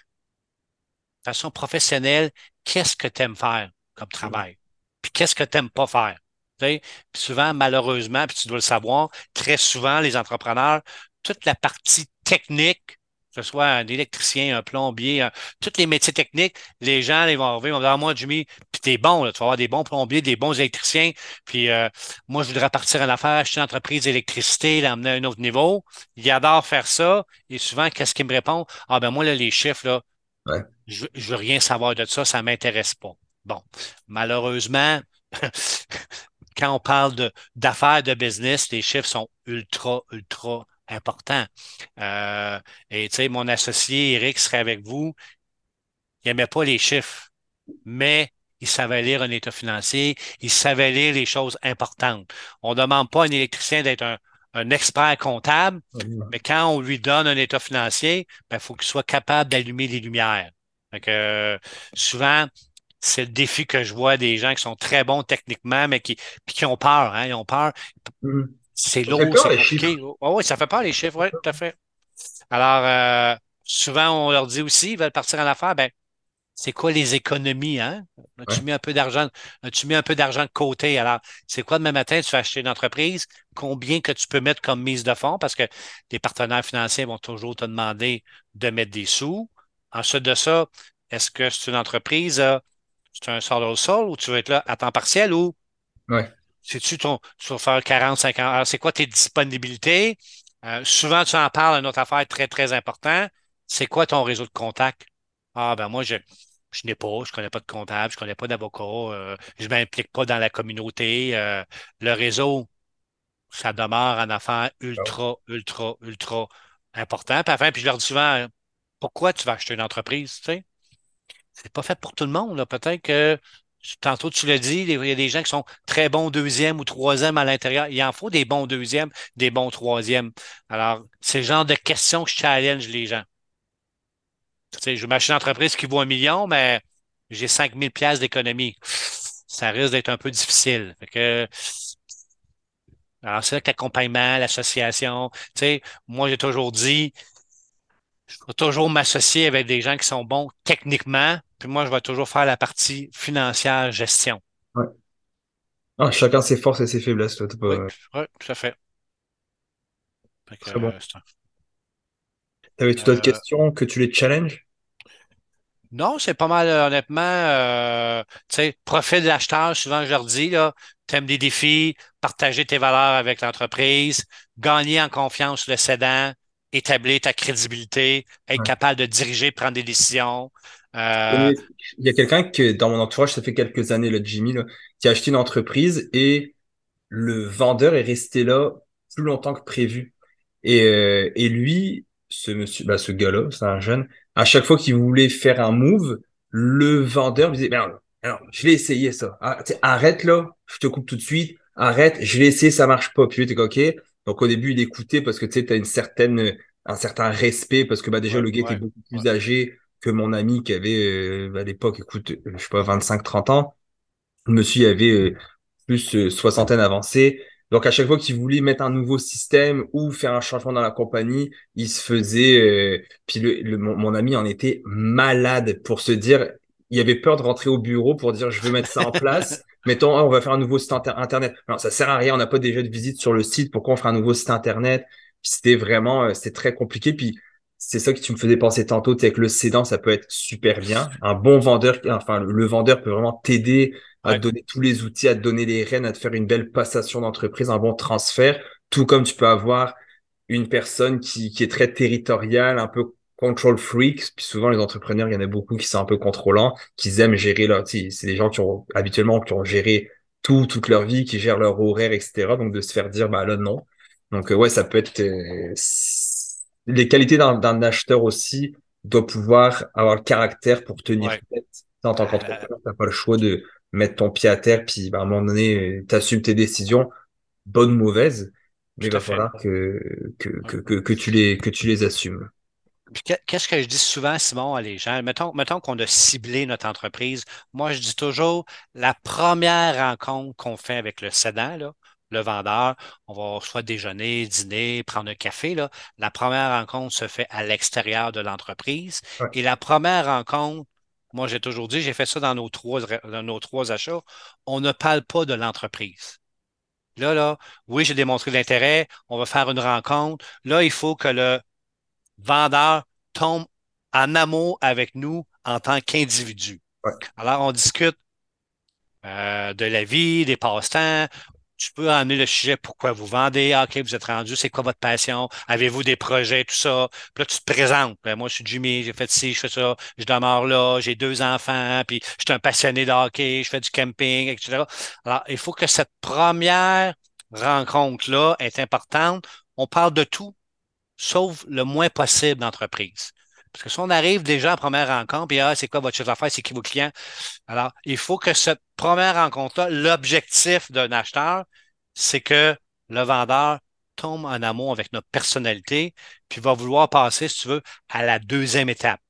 façon professionnelle, qu'est-ce que tu aimes faire comme travail? Puis qu'est-ce que tu n'aimes pas faire? Puis souvent, malheureusement, puis tu dois le savoir, très souvent, les entrepreneurs, toute la partie technique, que ce soit un électricien, un plombier, tous les métiers techniques, les gens ils vont arriver, ils vont dire, ah, moi, Jimmy, puis t'es bon, là, tu vas avoir des bons plombiers, des bons électriciens, puis euh, moi, je voudrais partir en affaires, acheter une entreprise d'électricité, l'emmener à un autre niveau. Ils adorent faire ça, et souvent, qu'est-ce qu'ils me répondent? Ah ben moi, là, les chiffres, là, je, je veux rien savoir de ça, ça m'intéresse pas. Bon, malheureusement, quand on parle d'affaires, de, business, les chiffres sont ultra, ultra importants. Euh, et tu sais, mon associé Eric serait avec vous. Il n'aimait pas les chiffres, mais il savait lire un état financier, il savait lire les choses importantes. On ne demande pas à un électricien d'être un, expert comptable, mais quand on lui donne un état financier, il ben, faut qu'il soit capable d'allumer les lumières. Donc, euh, souvent, c'est le défi que je vois des gens qui sont très bons techniquement, mais qui, qui ont peur. Hein, ils ont peur. Mm. C'est lourd, c'est compliqué. oui, ça fait peur les chiffres, oui, tout à fait. Alors, euh, souvent, on leur dit aussi, ils veulent partir en affaires, ben, c'est quoi les économies, hein? As-tu mis un peu d'argent, as-tu mis un peu d'argent de côté? Alors, c'est quoi demain matin, tu vas acheter une entreprise? Combien que tu peux mettre comme mise de fonds? Parce que les partenaires financiers vont toujours te demander de mettre des sous. Ensuite de ça, est-ce que c'est une entreprise c'est un au sol ou tu veux être là à temps partiel ou ouais. C'est-tu ton, tu vas faire 40, 50 heures? C'est quoi tes disponibilités? Euh, souvent, tu en parles, une autre affaire très, très important. C'est quoi ton réseau de contact? Ah, ben moi, je, je n'ai pas, je connais pas de comptable, je connais pas d'avocat, euh, je m'implique pas dans la communauté. Euh, le réseau, ça demeure un affaire ultra, ultra, ultra important. Puis enfin, puis je leur dis souvent, pourquoi tu vas acheter une entreprise, c'est pas fait pour tout le monde. Peut-être que tantôt tu l'as dit, il y a des gens qui sont très bons deuxième ou troisième à l'intérieur. Il en faut des bons deuxièmes, des bons troisièmes. Alors, c'est le genre de questions que je challenge les gens. Tu sais, je m'achète une entreprise qui vaut un million, mais j'ai 5000 pièces d'économie. Ça risque d'être un peu difficile. alors, c'est là que l'accompagnement, l'association, tu sais, moi, j'ai toujours dit, je vais toujours m'associer avec des gens qui sont bons techniquement, puis moi, je vais toujours faire la partie financière, gestion. Ouais. Ah, chacun ses forces et ses faiblesses. Toi, oui, tout à fait. Très bon. Euh, T'avais-tu d'autres euh, questions que tu les challenges? Non, c'est pas mal, honnêtement. Euh, tu sais, profil de l'acheteur, souvent je leur dis, là, t'aimes des défis, partager tes valeurs avec l'entreprise, gagner en confiance le cédant, établir ta crédibilité, être capable de diriger, prendre des décisions. Euh, il y a quelqu'un que dans mon entourage, ça fait quelques années, le Jimmy, qui a acheté une entreprise et le vendeur est resté là plus longtemps que prévu. Et, euh, et lui, ce monsieur, bah, ce gars-là, c'est un jeune, à chaque fois qu'il voulait faire un move, le vendeur lui disait, alors, alors, je vais essayer ça. Ah, arrête là, je te coupe tout de suite. Arrête, je vais essayer, ça marche pas. Puis lui, t'es OK. Donc au début, il écoutait parce que tu sais, as une certaine, un certain respect parce que bah déjà le gars était beaucoup plus âgé que mon ami qui avait euh, à l'époque, écoute, euh, je sais pas, 25-30 ans. Monsieur avait euh, plus soixantaine avancée. Donc à chaque fois qu'il voulait mettre un nouveau système ou faire un changement dans la compagnie, il se faisait. puis le, mon, ami en était malade pour se dire, il avait peur de rentrer au bureau pour dire je veux mettre ça en place. Mettons, on va faire un nouveau site internet. Non, ça sert à rien. On n'a pas déjà de visite sur le site. Pourquoi on ferait un nouveau site internet? Puis c'était vraiment, euh, c'était très compliqué. Puis c'est ça que tu me faisais penser tantôt. Que le cédant, ça peut être super bien. Un bon vendeur, enfin le, vendeur peut vraiment t'aider à te donner tous les outils, à te donner les rênes, à te faire une belle passation d'entreprise, un bon transfert. Tout comme tu peux avoir une personne qui, qui est très territoriale, un peu control freaks, puis souvent les entrepreneurs, il y en a beaucoup qui sont un peu contrôlants, qui aiment gérer leur, c'est des gens qui ont habituellement qui ont géré tout toute leur vie, qui gèrent leur horaire, etc. Donc de se faire dire bah là non. Donc euh, ouais, ça peut être euh, les qualités d'un acheteur aussi doit pouvoir avoir le caractère pour tenir tête. En tant qu'entrepreneur, t'as pas le choix de mettre ton pied à terre, puis bah, à un moment donné, t'assumes tes décisions, bonnes ou mauvaises, mais il va falloir que, que, que, que, tu les, que tu les assumes. Qu'est-ce que je dis souvent, Simon, à les gens? Mettons, mettons qu'on a ciblé notre entreprise. Moi, je dis toujours, la première rencontre qu'on fait avec le cédant, là, le vendeur, on va soit déjeuner, dîner, prendre un café. Là. La première rencontre se fait à l'extérieur de l'entreprise. Et la première rencontre, moi, j'ai toujours dit, j'ai fait ça dans nos trois, dans nos trois achats, on ne parle pas de l'entreprise. Là, là, oui, j'ai démontré l'intérêt, on va faire une rencontre. Là, il faut que le vendeur tombe en amour avec nous en tant qu'individu. Alors, on discute euh, de la vie, des passe-temps. Tu peux amener le sujet pourquoi vous vendez, ah, OK, vous êtes rendu, c'est quoi votre passion, avez-vous des projets, tout ça? Puis là, tu te présentes. Ben, moi, je suis Jimmy, j'ai fait ci, je fais ça, je demeure là, j'ai deux enfants, puis je suis un passionné de hockey, je fais du camping, etc. Alors, il faut que cette première rencontre-là est importante. On parle de tout, sauf le moins possible d'entreprise. Parce que si on arrive déjà en première rencontre, puis ah, c'est quoi votre chose d'affaires, c'est qui vos clients? Alors, il faut que cette première rencontre-là, l'objectif d'un acheteur, c'est que le vendeur tombe en amour avec notre personnalité, puis va vouloir passer, si tu veux, à la deuxième étape.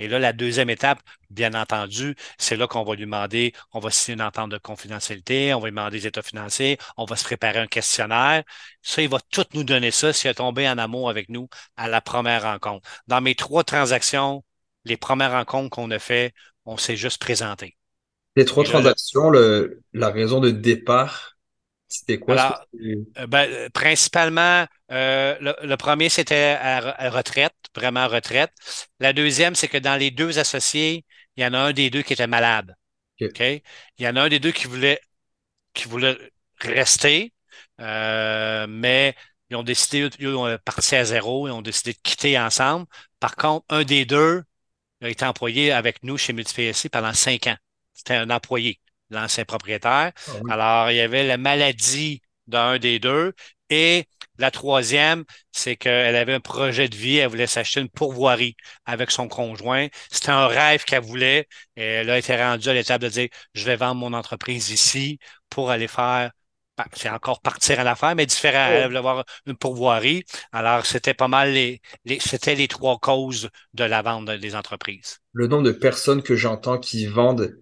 Et là, la deuxième étape, bien entendu, c'est là qu'on va lui demander, on va signer une entente de confidentialité, on va lui demander des états financiers, on va se préparer un questionnaire. Ça, il va tout nous donner ça s'il a tombé en amour avec nous à la première rencontre. Dans mes trois transactions, les premières rencontres qu'on a fait, on s'est juste présenté. Les trois transactions, le, la raison de départ, c'était quoi? Euh, ben, principalement, euh, le, premier, c'était à, retraite, vraiment retraite. La deuxième, c'est que dans les deux associés, il y en a un des deux qui était malade. Il y en a un des deux qui voulait, qui voulait rester, euh, mais ils ont décidé, ils ont parti à zéro, ils ont décidé de quitter ensemble. Par contre, un des deux a été employé avec nous chez MultiPSC pendant cinq ans. C'était un employé l'ancien propriétaire. Ah Alors, il y avait la maladie d'un des deux. Et la troisième, c'est qu'elle avait un projet de vie. Elle voulait s'acheter une pourvoirie avec son conjoint. C'était un rêve qu'elle voulait. Et elle a été rendue à l'étape de dire, je vais vendre mon entreprise ici pour aller faire c'est encore partir à l'affaire, mais différent. Elle voulait avoir une pourvoirie. Alors, c'était pas mal les, les c'était les trois causes de la vente des entreprises. Le nombre de personnes que j'entends qui vendent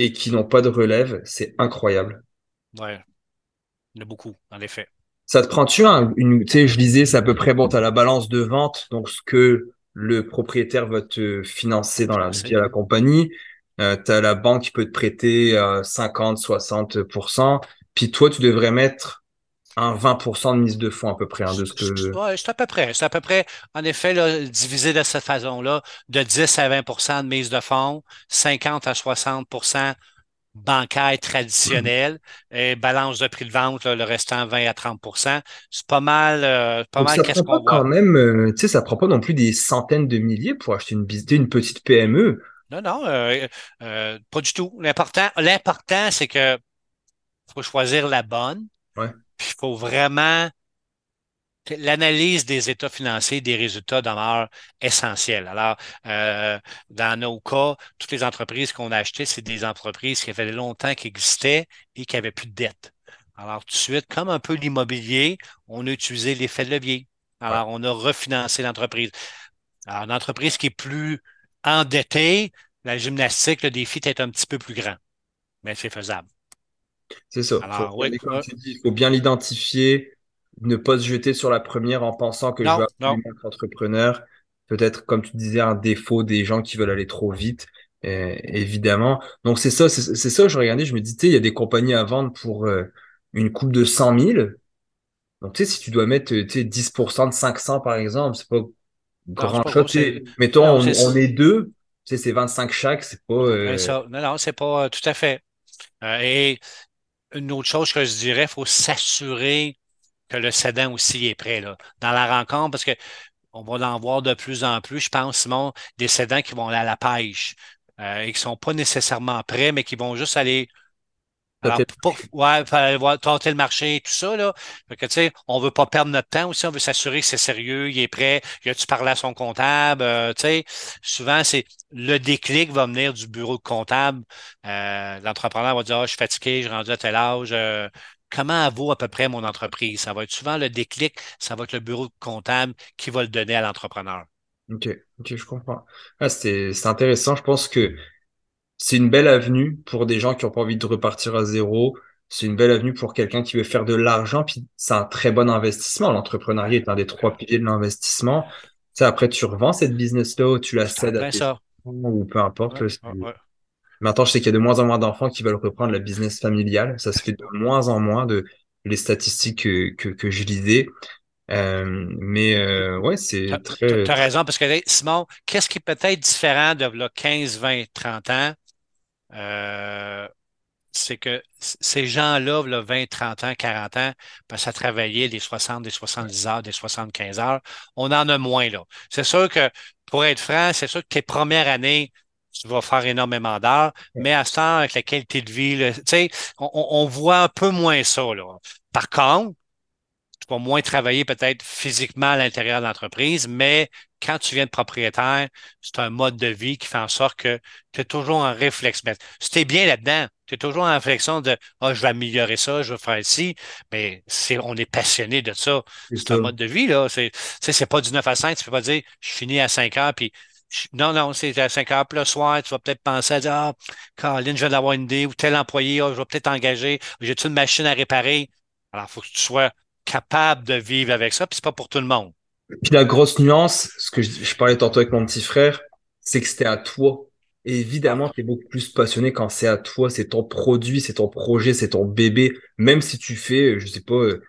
et qui n'ont pas de relève, c'est incroyable. Ouais, il y en a beaucoup, en effet. Ça te prend-tu un, une, tu sais, je disais, c'est à peu près, bon, tu as la balance de vente, donc ce que le propriétaire va te financer dans la, via la compagnie. Euh, tu as la banque qui peut te prêter 50, 60%. Puis toi, tu devrais mettre un 20% de mise de fonds à peu près. Hein, de ce que... c'est à peu près. C'est à peu près, en effet, là, divisé de cette façon-là, de 10 à 20% de mise de fonds, 50 à 60% bancaire traditionnel et balance de prix de vente, le restant 20 à 30% C'est pas mal, euh, pas mal qu'est-ce qu'on voit. quand même, euh, tu sais, ça prend pas non plus des centaines de milliers pour acheter une, une petite PME. Non, non, euh, pas du tout. L'important, l'important, c'est que faut choisir la bonne. Ouais il faut vraiment l'analyse des états financiers, des résultats demeure essentielle. Alors, euh, dans nos cas, toutes les entreprises qu'on a achetées, c'est des entreprises qui avaient longtemps qui existaient et qui n'avaient plus de dette. Alors, tout de suite, comme un peu l'immobilier, on a utilisé l'effet de levier. Alors, on a refinancé l'entreprise. Alors, une entreprise qui est plus endettée, la gymnastique, le défi est un petit peu plus grand, mais c'est faisable. C'est ça. il faut bien l'identifier, ne pas se jeter sur la première en pensant que je vais être entrepreneur. Peut-être, comme tu disais, un défaut des gens qui veulent aller trop vite, évidemment. Donc, c'est ça, c'est ça, je regardais, je me dis, il y a des compagnies à vendre pour euh, une coupe de 100 000. Donc, tu sais, si tu dois mettre 10% de 500, par exemple, c'est pas grand chose. Mettons, on, est deux, tu sais, c'est 25 chaque, c'est pas. Euh, non, non, c'est pas euh, tout à fait. et une autre chose que je dirais, il faut s'assurer que le cédant aussi est prêt dans la rencontre parce que on va en voir de plus en plus, je pense, Simon, des cédants qui vont aller à la pêche euh, et qui ne sont pas nécessairement prêts, mais qui vont juste aller alors, pour, ouais, tenter le marché, tout ça, là. Fait que, tu sais, on veut pas perdre notre temps aussi, on veut s'assurer que c'est sérieux, il est prêt, il a-tu parlé à son comptable, euh, tu sais. Souvent, c'est le déclic va venir du bureau de comptable. Euh, L'entrepreneur va dire, ah, je suis fatigué, je suis rendu à tel âge. Euh, comment vaut à peu près mon entreprise? Ça va être souvent le déclic, ça va être le bureau de comptable qui va le donner à l'entrepreneur. OK, OK, je comprends. Ah, c'est intéressant. Je pense que c'est une belle avenue pour des gens qui ont pas envie de repartir à zéro. C'est une belle avenue pour quelqu'un qui veut faire de l'argent. Puis c'est un très bon investissement. L'entrepreneuriat est un des trois piliers de l'investissement. Tu après, tu revends cette business-là, tu la cèdes à tes ou peu importe. Maintenant, je sais qu'il y a de moins en moins d'enfants qui veulent reprendre la business familiale. Ça se fait de moins en moins de les statistiques que, que, je lisais. mais ouais, c'est très. Tu as raison, parce que Simon, qu'est-ce qui est peut-être différent de là, 15, 20, 30 ans? C'est que ces gens-là, 20, 30 ans, 40 ans, passent à travailler des 60, des 70 heures, des 75 heures. On en a moins là. C'est sûr que, pour être franc, c'est sûr que tes premières années, tu vas faire énormément d'heures, mais à ce temps, avec la qualité de vie, tu sais, on, on, voit un peu moins ça. Là. Par contre, vas moins travailler peut-être physiquement à l'intérieur de l'entreprise, mais quand tu viens de propriétaire, c'est un mode de vie qui fait en sorte que tu es toujours en réflexe. Mais si tu es bien là-dedans, tu es toujours en réflexion de Ah, je vais améliorer ça, je vais faire ci, mais c'est, on est passionné de ça. C'est un mode de vie, là. C'est, c'est pas du 9 à 5, tu peux pas dire je finis à 5 heures, puis non, non, c'est à 5 heures, puis le soir, tu vas peut-être penser à dire Ah, Caroline, je viens d'avoir une idée, ou tel employé, ah, je vais peut-être engager, j'ai-tu une machine à réparer? Alors, il faut que tu sois capable de vivre avec ça, puis c'est pas pour tout le monde. Puis la grosse nuance, ce que je, parlais tantôt avec mon petit frère, c'est que c'était à toi. Et évidemment, tu es beaucoup plus passionné quand c'est à toi, c'est ton produit, c'est ton projet, c'est ton bébé. Même si tu fais, je sais pas, euh,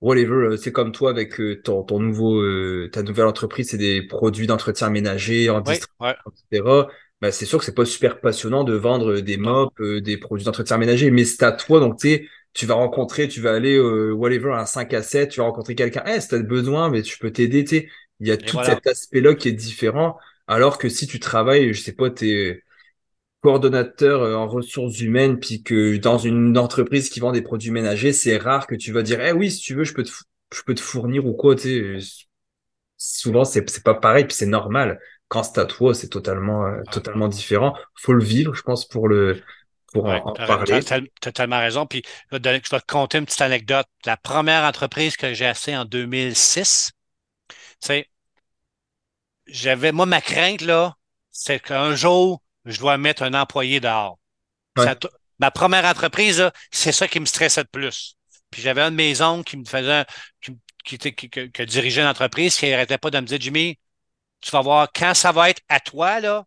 whatever, euh, c'est comme toi avec euh, ton, ton nouveau, ta nouvelle entreprise, c'est des produits d'entretien ménager, en distribution, etc. Bah, c'est sûr que c'est pas super passionnant de vendre des mops, des produits d'entretien ménager, mais c'est à toi, donc tu tu vas rencontrer, tu vas aller euh, whatever un 5 à 7, tu vas rencontrer quelqu'un, hey, si tu as besoin, mais tu peux t'aider, tu. Il y a tout cet aspect-là qui est différent. Alors que si tu travailles, je sais pas, tu es coordonnateur euh, en ressources humaines, puis que dans une entreprise qui vend des produits ménagers, c'est rare que tu vas dire, eh oui, si tu veux, je peux te, je peux te fournir ou quoi, tu. Souvent, c'est, c'est pas pareil, puis c'est normal. Quand c'est à toi, c'est totalement, euh, ah. totalement différent. Faut le vivre, je pense, pour le, pour en, parler. Tu as, tellement raison. Puis je vais, te, conter une petite anecdote. La première entreprise que j'ai acheté en 2006, c'est j'avais, moi, ma crainte, là, c'est qu'un jour, je dois mettre un employé dehors. ma première entreprise, c'est ça qui me stressait de plus. Puis j'avais un de mes oncles qui me faisait, qui, qui, qui, qui dirigeait l'entreprise, qui n'arrêtait pas de me dire, Jimmy, tu vas voir, quand ça va être à toi, là,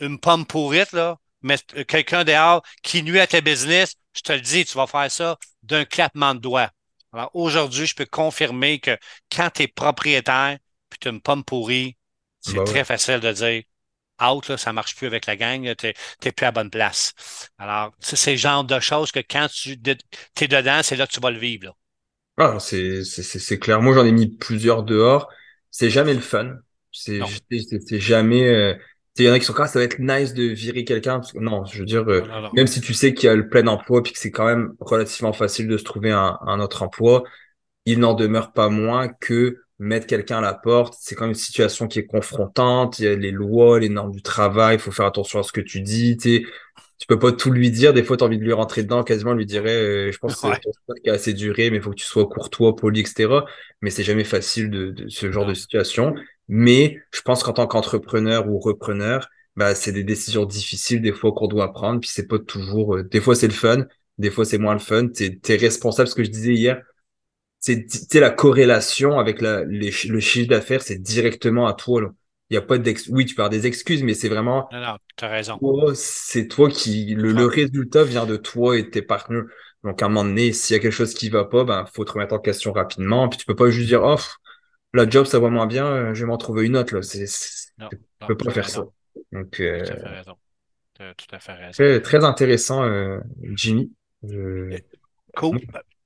une pomme pourrite, là, mais euh, quelqu'un dehors qui nuit à ta business, je te le dis, tu vas faire ça d'un clapement de doigts. Alors aujourd'hui, je peux confirmer que quand tu es propriétaire puis tu as une pomme pourrie, c'est bah très facile de dire out, là, ça marche plus avec la gang, tu n'es plus à bonne place. Alors, c'est le genre de choses que quand tu es dedans, c'est là que tu vas le vivre. Ah, c'est clair. Moi, j'en ai mis plusieurs dehors. C'est jamais le fun. C'est jamais. Euh, il y en a qui sont comme ça va être nice de virer quelqu'un. Non, je veux dire, euh, même si tu sais qu'il y a le plein emploi puis que c'est quand même relativement facile de se trouver un, un autre emploi, il n'en demeure pas moins que mettre quelqu'un à la porte, c'est quand même une situation qui est confrontante. Il y a les lois, les normes du travail, il faut faire attention à ce que tu dis. Tu tu peux pas tout lui dire. Des fois, tu as envie de lui rentrer dedans, quasiment lui dirait, euh, je pense que c'est qui a assez duré, mais il faut que tu sois courtois, poli, etc. Mais c'est jamais facile de, de ce genre de situation. Mais je pense qu'en tant qu'entrepreneur ou repreneur, bah, c'est des décisions difficiles des fois qu'on doit prendre. Puis c'est pas toujours. Euh, des fois c'est le fun, des fois c'est moins le fun. Tu es, responsable. Ce que je disais hier, c'est la corrélation avec la, le chiffre d'affaires, c'est directement à toi. Là. Il y a pas d'ex. Oui, tu avoir des excuses, mais c'est vraiment. Non, non, tu as raison. C'est toi qui. Le, le, résultat vient de toi et de tes partenaires. Donc, à un moment donné, s'il y a quelque chose qui va pas, ben, faut te remettre en question rapidement. Puis tu peux pas juste dire, oh, la job, ça va moins bien, euh, je vais m'en trouver une autre. Là. C'est, ne peux pas faire ça. Donc, euh, tout à fait raison. Tout à fait raison. Très, intéressant, euh, Jimmy. Cool.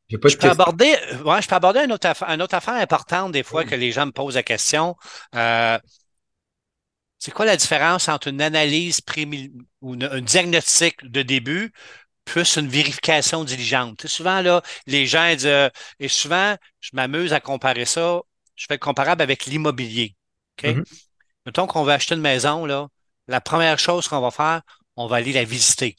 Je peux, aborder, ouais, je peux aborder une autre, affaire, une autre affaire importante des fois que les gens me posent la question. c'est quoi la différence entre une analyse ou un diagnostic de début plus une vérification diligente? souvent, là, les gens disent, et souvent, je m'amuse à comparer ça je fais le comparable avec l'immobilier. OK? Mm-hmm. Mettons qu'on va acheter une maison, là, la première chose qu'on va faire, on va aller la visiter.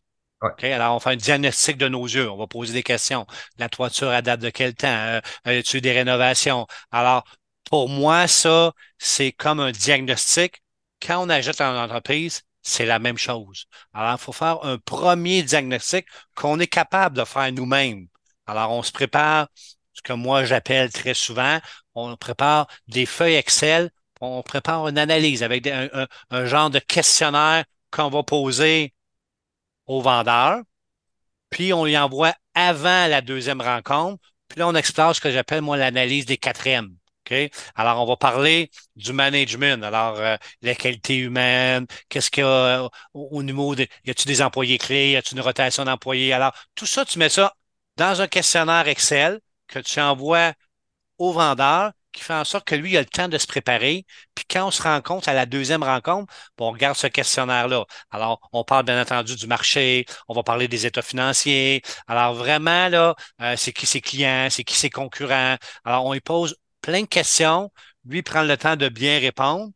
Alors, on fait un diagnostic de nos yeux. On va poser des questions. La toiture, à date de quel temps? Euh, y a des rénovations? Alors, pour moi, ça, c'est comme un diagnostic. Quand on achète une entreprise, c'est la même chose. Alors, il faut faire un premier diagnostic qu'on est capable de faire nous-mêmes. Alors, on se prépare que moi j'appelle très souvent, on prépare des feuilles Excel, on prépare une analyse avec un, genre de questionnaire qu'on va poser au vendeur, puis on lui envoie avant la deuxième rencontre, puis là on explore ce que j'appelle moi l'analyse des quatrièmes. Alors, on va parler du management. Alors, euh, la qualité humaine, qu'est-ce qu'il y a au, niveau de, y a-tu des employés clés, y a-tu une rotation d'employés? Alors, tout ça, tu mets ça dans un questionnaire Excel que tu envoies au vendeur qui fait en sorte que lui, il a le temps de se préparer. Puis quand on se rencontre à la deuxième rencontre, on regarde ce questionnaire-là. Alors, on parle bien entendu du marché, on va parler des états financiers. Alors, vraiment, là, euh, c'est qui ses clients, c'est qui ses concurrents. Alors, on lui pose plein de questions. Lui prend le temps de bien répondre.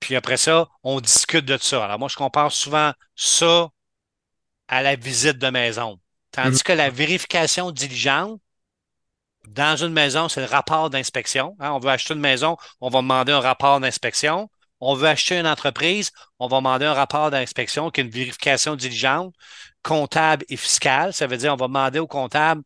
Puis après ça, on discute de ça. Alors, moi, je compare souvent ça à la visite de maison. Tandis mm-hmm. que la vérification diligente, dans une maison, c'est le rapport d'inspection. Hein. On veut acheter une maison, on va demander un rapport d'inspection. On veut acheter une entreprise, on va demander un rapport d'inspection qui est une vérification diligente, comptable et fiscale. Ça veut dire on va demander au comptable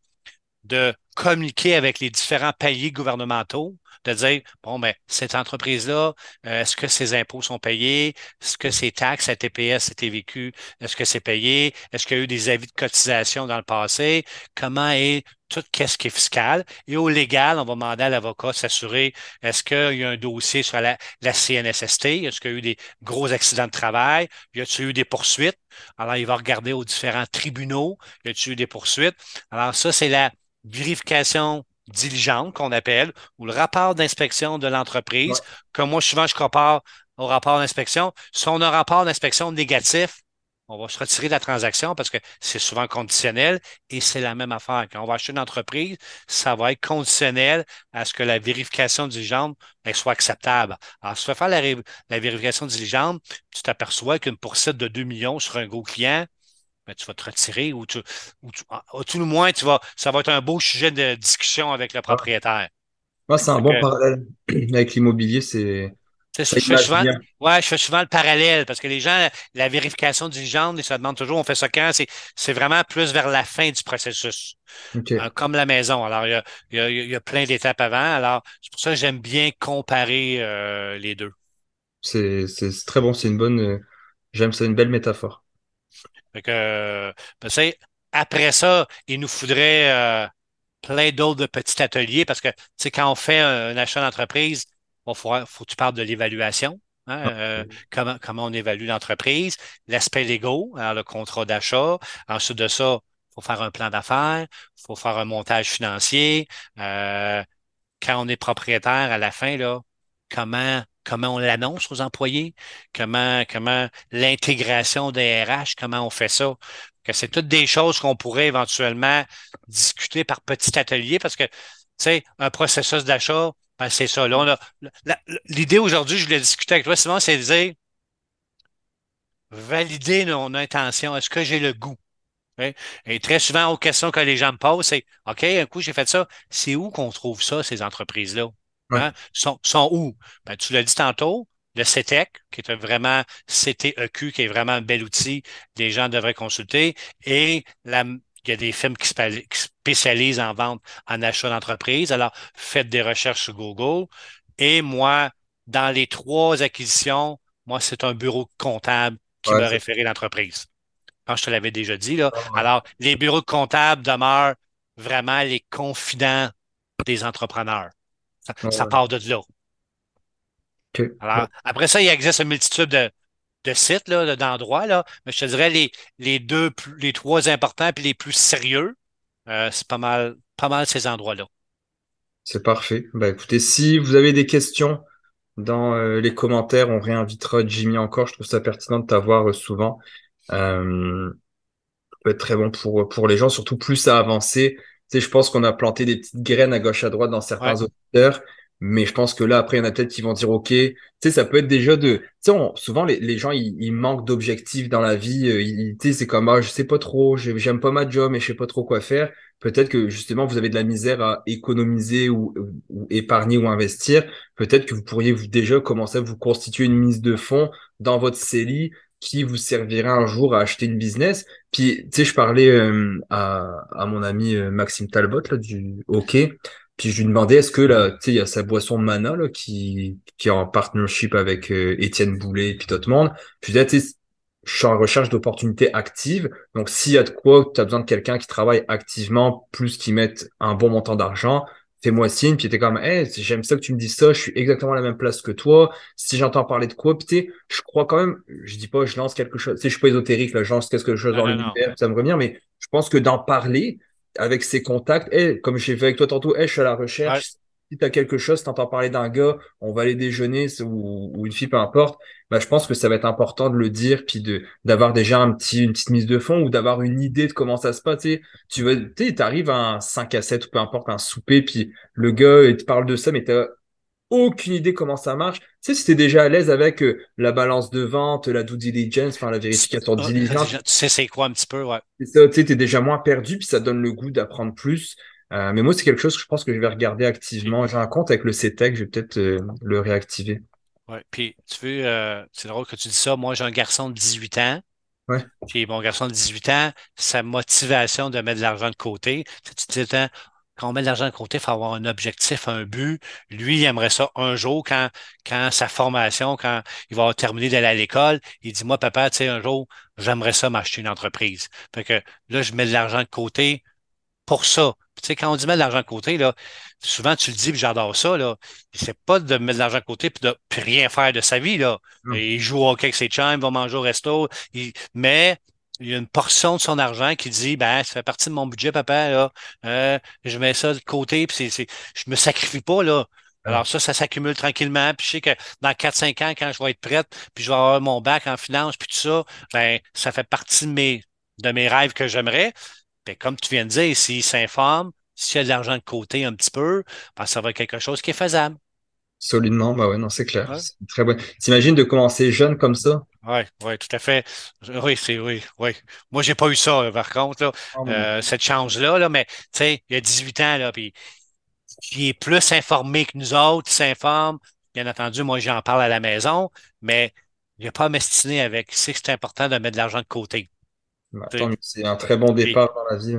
de communiquer avec les différents paliers gouvernementaux de dire, bon, ben, cette entreprise-là, euh, est-ce que ses impôts sont payés? Est-ce que ses taxes, sa TPS, sa TVQ, est-ce que c'est payé? Est-ce qu'il y a eu des avis de cotisation dans le passé? Comment est tout ce qui est fiscal? Et au légal, on va demander à l'avocat de s'assurer, est-ce qu'il y a un dossier sur la, la CNSST? Est-ce qu'il y a eu des gros accidents de travail? Y a-t-il eu des poursuites? Alors, il va regarder aux différents tribunaux. Y a-t-il eu des poursuites? Alors, ça, c'est la vérification diligente qu'on appelle, ou le rapport d'inspection de l'entreprise, comme moi, souvent, je compare au rapport d'inspection. Si on a un rapport d'inspection négatif, on va se retirer de la transaction parce que c'est souvent conditionnel et c'est la même affaire. Quand on va acheter une entreprise, ça va être conditionnel à ce que la vérification diligente soit acceptable. Alors, si tu veux faire la, la vérification diligente, tu t'aperçois qu'une poursuite de 2 millions sur un gros client, ben, tu vas te retirer ou, tu, ou tout le moins, tu vas, ça va être un beau sujet de discussion avec le propriétaire. Moi, c'est un bon parallèle avec l'immobilier, c'est. Je fais, souvent, ouais, je fais souvent le parallèle parce que les gens, la vérification diligente, ils se demandent toujours, on fait ça quand? C'est vraiment plus vers la fin du processus. Euh, comme la maison. Alors, il y a, y a, plein d'étapes avant. Alors, c'est pour ça que j'aime bien comparer euh, les deux. C'est très bon, c'est une bonne. Euh, j'aime ça, une belle métaphore. Fait que, ben, après ça, il nous faudrait euh, plein d'autres petits ateliers parce que, quand on fait un, achat d'entreprise, il faut, faut que tu parles de l'évaluation. Hein, ah, euh, comment, comment on évalue l'entreprise, l'aspect légaux, le contrat d'achat. Ensuite de ça, il faut faire un plan d'affaires, il faut faire un montage financier. Euh, quand on est propriétaire, à la fin, là, comment on l'annonce aux employés, comment, l'intégration des RH, comment on fait ça. Que c'est toutes des choses qu'on pourrait éventuellement discuter par petit atelier parce que, tu sais, un processus d'achat, ben c'est ça. L'idée aujourd'hui, je voulais discuter avec toi, Simon, c'est de dire valider mon intention. Est-ce que j'ai le goût? Et très souvent, aux questions que les gens me posent, c'est OK, un coup, j'ai fait ça. C'est où qu'on trouve ça, ces entreprises-là? Hein? Sont, sont, où? Ben, tu l'as dit tantôt, le CETEC, qui est vraiment CTEQ, qui est vraiment un bel outil, les gens devraient consulter, et la, il y a des firmes qui spécialisent en vente en achat d'entreprise. Alors, faites des recherches sur Google. Et moi, dans les trois acquisitions, moi, c'est un bureau comptable qui m'a référé l'entreprise. Quand je te l'avais déjà dit, là. Alors, les bureaux comptables demeurent vraiment les confidents des entrepreneurs. Ça, part de là. Alors, après ça, il existe une multitude de, de sites, là, d'endroits, là, mais je te dirais les, les deux, les trois importants et les plus sérieux, euh, c'est pas mal, pas mal ces endroits-là. C'est parfait. Ben, écoutez, si vous avez des questions dans euh, les commentaires, on réinvitera Jimmy encore. Je trouve ça pertinent de t'avoir euh, souvent. Euh, ça peut être très bon pour, pour les gens, surtout plus ça avancer je pense qu'on a planté des petites graines à gauche à droite dans certains auteurs, mais je pense que là, après, il y en a peut-être qui vont dire, OK, tu sais, ça peut être déjà de, tu sais, souvent, les, les gens, ils, manquent d'objectifs dans la vie, euh, tu sais, c'est comme, ah, je sais pas trop, j'aime pas ma job, mais je sais pas trop quoi faire. Peut-être que, justement, vous avez de la misère à économiser ou, ou épargner ou investir. Peut-être que vous pourriez vous, déjà commencer à vous constituer une mise de fonds dans votre CELI qui vous servira un jour à acheter une business. Puis, tu sais, je parlais euh, à, à, mon ami euh, Maxime Talbot là, du hockey. Puis je lui demandais est-ce que là, tu sais, il y a sa boisson Mana là, qui, qui est en partnership avec euh, Étienne Boulet et puis d'autres monde. Puis là, tu sais, je suis en recherche d'opportunités actives. Donc, s'il y a de quoi, tu as besoin de quelqu'un qui travaille activement, plus qui mette un bon montant d'argent, fais-moi signe, puis t'es comme, hey, j'aime ça que tu me dis ça, je suis exactement à la même place que toi. Si j'entends parler de quoi, puis je crois quand même, je dis pas, je lance quelque chose, tu sais, je suis pas ésotérique, là, je lance quelque chose dans l'univers, ça me revient, mais je pense que d'en parler avec ses contacts, hey, comme j'ai fait avec toi tantôt, hey, je suis à la recherche, si tu as quelque chose, tu entends parler d'un gars, on va aller déjeuner ou, une fille, peu importe, bah, je pense que ça va être important de le dire, puis de d'avoir déjà un petit, une petite mise de fond ou d'avoir une idée de comment ça se passe. Tu vas, tu arrives à un 5 à 7 ou peu importe, un souper, puis le gars, il te parle de ça, mais tu aucune idée comment ça marche. Tu sais, si tu es déjà à l'aise avec euh, la balance de vente, la due diligence, enfin la vérification de diligence. Tu sais c'est quoi un petit peu, ouais. tu sais, tu es déjà moins perdu, puis ça donne le goût d'apprendre plus. Euh, mais moi, c'est quelque chose que je pense que je vais regarder activement. J'ai un compte avec le CETEC, je vais peut-être euh, le réactiver. Oui, puis tu veux, euh, c'est drôle que tu dis ça. Moi, j'ai un garçon de 18 ans. Ouais. Puis mon garçon de 18 ans, sa motivation de mettre de l'argent de côté, tu dis, quand on met de l'argent de côté, il faut avoir un objectif, un but. Lui, il aimerait ça un jour quand, quand sa formation, quand il va terminer d'aller à l'école, il dit, moi, papa, tu sais, un jour, j'aimerais ça m'acheter une entreprise. Fait que là, je mets de l'argent de côté pour ça. Tu sais, quand on dit mettre de l'argent de côté, là, souvent tu le dis, puis j'adore ça, là. C'est pas de mettre de l'argent de côté puis de rien faire de sa vie, là. Il joue au hockey avec ses chums, il va manger au resto. Mais il y a une portion de son argent qui dit ben ça fait partie de mon budget papa là euh, je mets ça de côté puis c'est, je me sacrifie pas là alors ça ça s'accumule tranquillement puis je sais que dans 4-5 ans quand je vais être prête puis je vais avoir mon bac en finance puis tout ça ben ça fait partie de mes de mes rêves que j'aimerais ben, comme tu viens de dire, s'il s'informe, s'il y a de l'argent de côté un petit peu, ben, ça va être quelque chose qui est faisable. Solidement, bah ouais, non, c'est clair. C'est très bon. T'imagines de commencer jeune comme ça? Oui, oui, tout à fait. Oui, c'est oui, oui. Moi, j'ai pas eu ça, par contre, là, oh, euh, cette chance-là, là, mais tu sais, il y a 18 ans, là, puis il est plus informé que nous autres, il s'informe. Bien entendu, moi, j'en parle à la maison, mais il n'a pas à m'estiner avec. Il sait que c'est important de mettre de l'argent de côté. Bah, c'est un très bon départ dans la vie.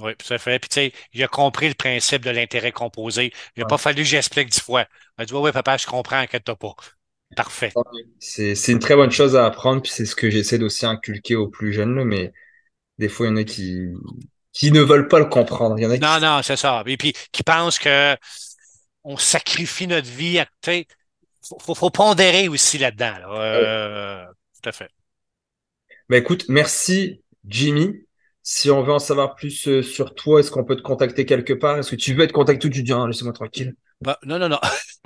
Oui, tout à fait. Puis, tu sais, il a compris le principe de l'intérêt composé. Il n'a pas fallu que j'explique dix fois. Il a dit, oui, papa, je comprends, inquiète-toi pas. Parfait. C'est une très bonne chose à apprendre, puis c'est ce que j'essaie d'aussi inculquer aux plus jeunes, mais des fois, il y en a qui, qui ne veulent pas le comprendre. Il y en a non, non, c'est ça. Et puis, qui pensent que on sacrifie notre vie. Il faut, faut, pondérer aussi là-dedans. Euh, tout à fait. Bah écoute, merci Jimmy. Si on veut en savoir plus euh, sur toi, est-ce qu'on peut te contacter quelque part? Est-ce que tu veux être contacté ou tu dis, ah, laissez-moi tranquille? Bah, non, non, non.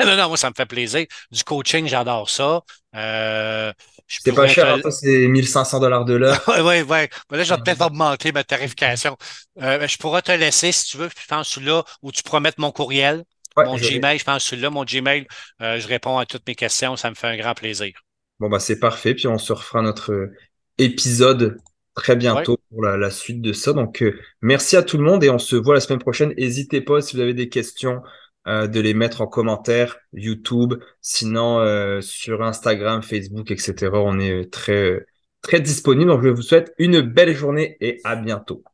non, non, moi, ça me fait plaisir. Du coaching, j'adore ça. Euh, c'est pas cher, toi, c'est 1500 dollars de l'heure. oui, oui, oui. là, je vais peut-être augmenter ma tarification. Euh, je pourrais te laisser, si tu veux, je pense celui-là, où tu pourras mettre mon courriel. mon Gmail, je pense celui-là, mon Gmail. je réponds à toutes mes questions. Ça me fait un grand plaisir. Bon, bah, c'est parfait. Puis on se refera notre épisode très bientôt pour la, suite de ça. Donc, euh, merci à tout le monde et on se voit la semaine prochaine. N'hésitez pas si vous avez des questions euh, de les mettre en commentaire, YouTube, sinon euh, sur Instagram, Facebook, etc. On est très, très disponible. Donc, je vous souhaite une belle journée et à bientôt.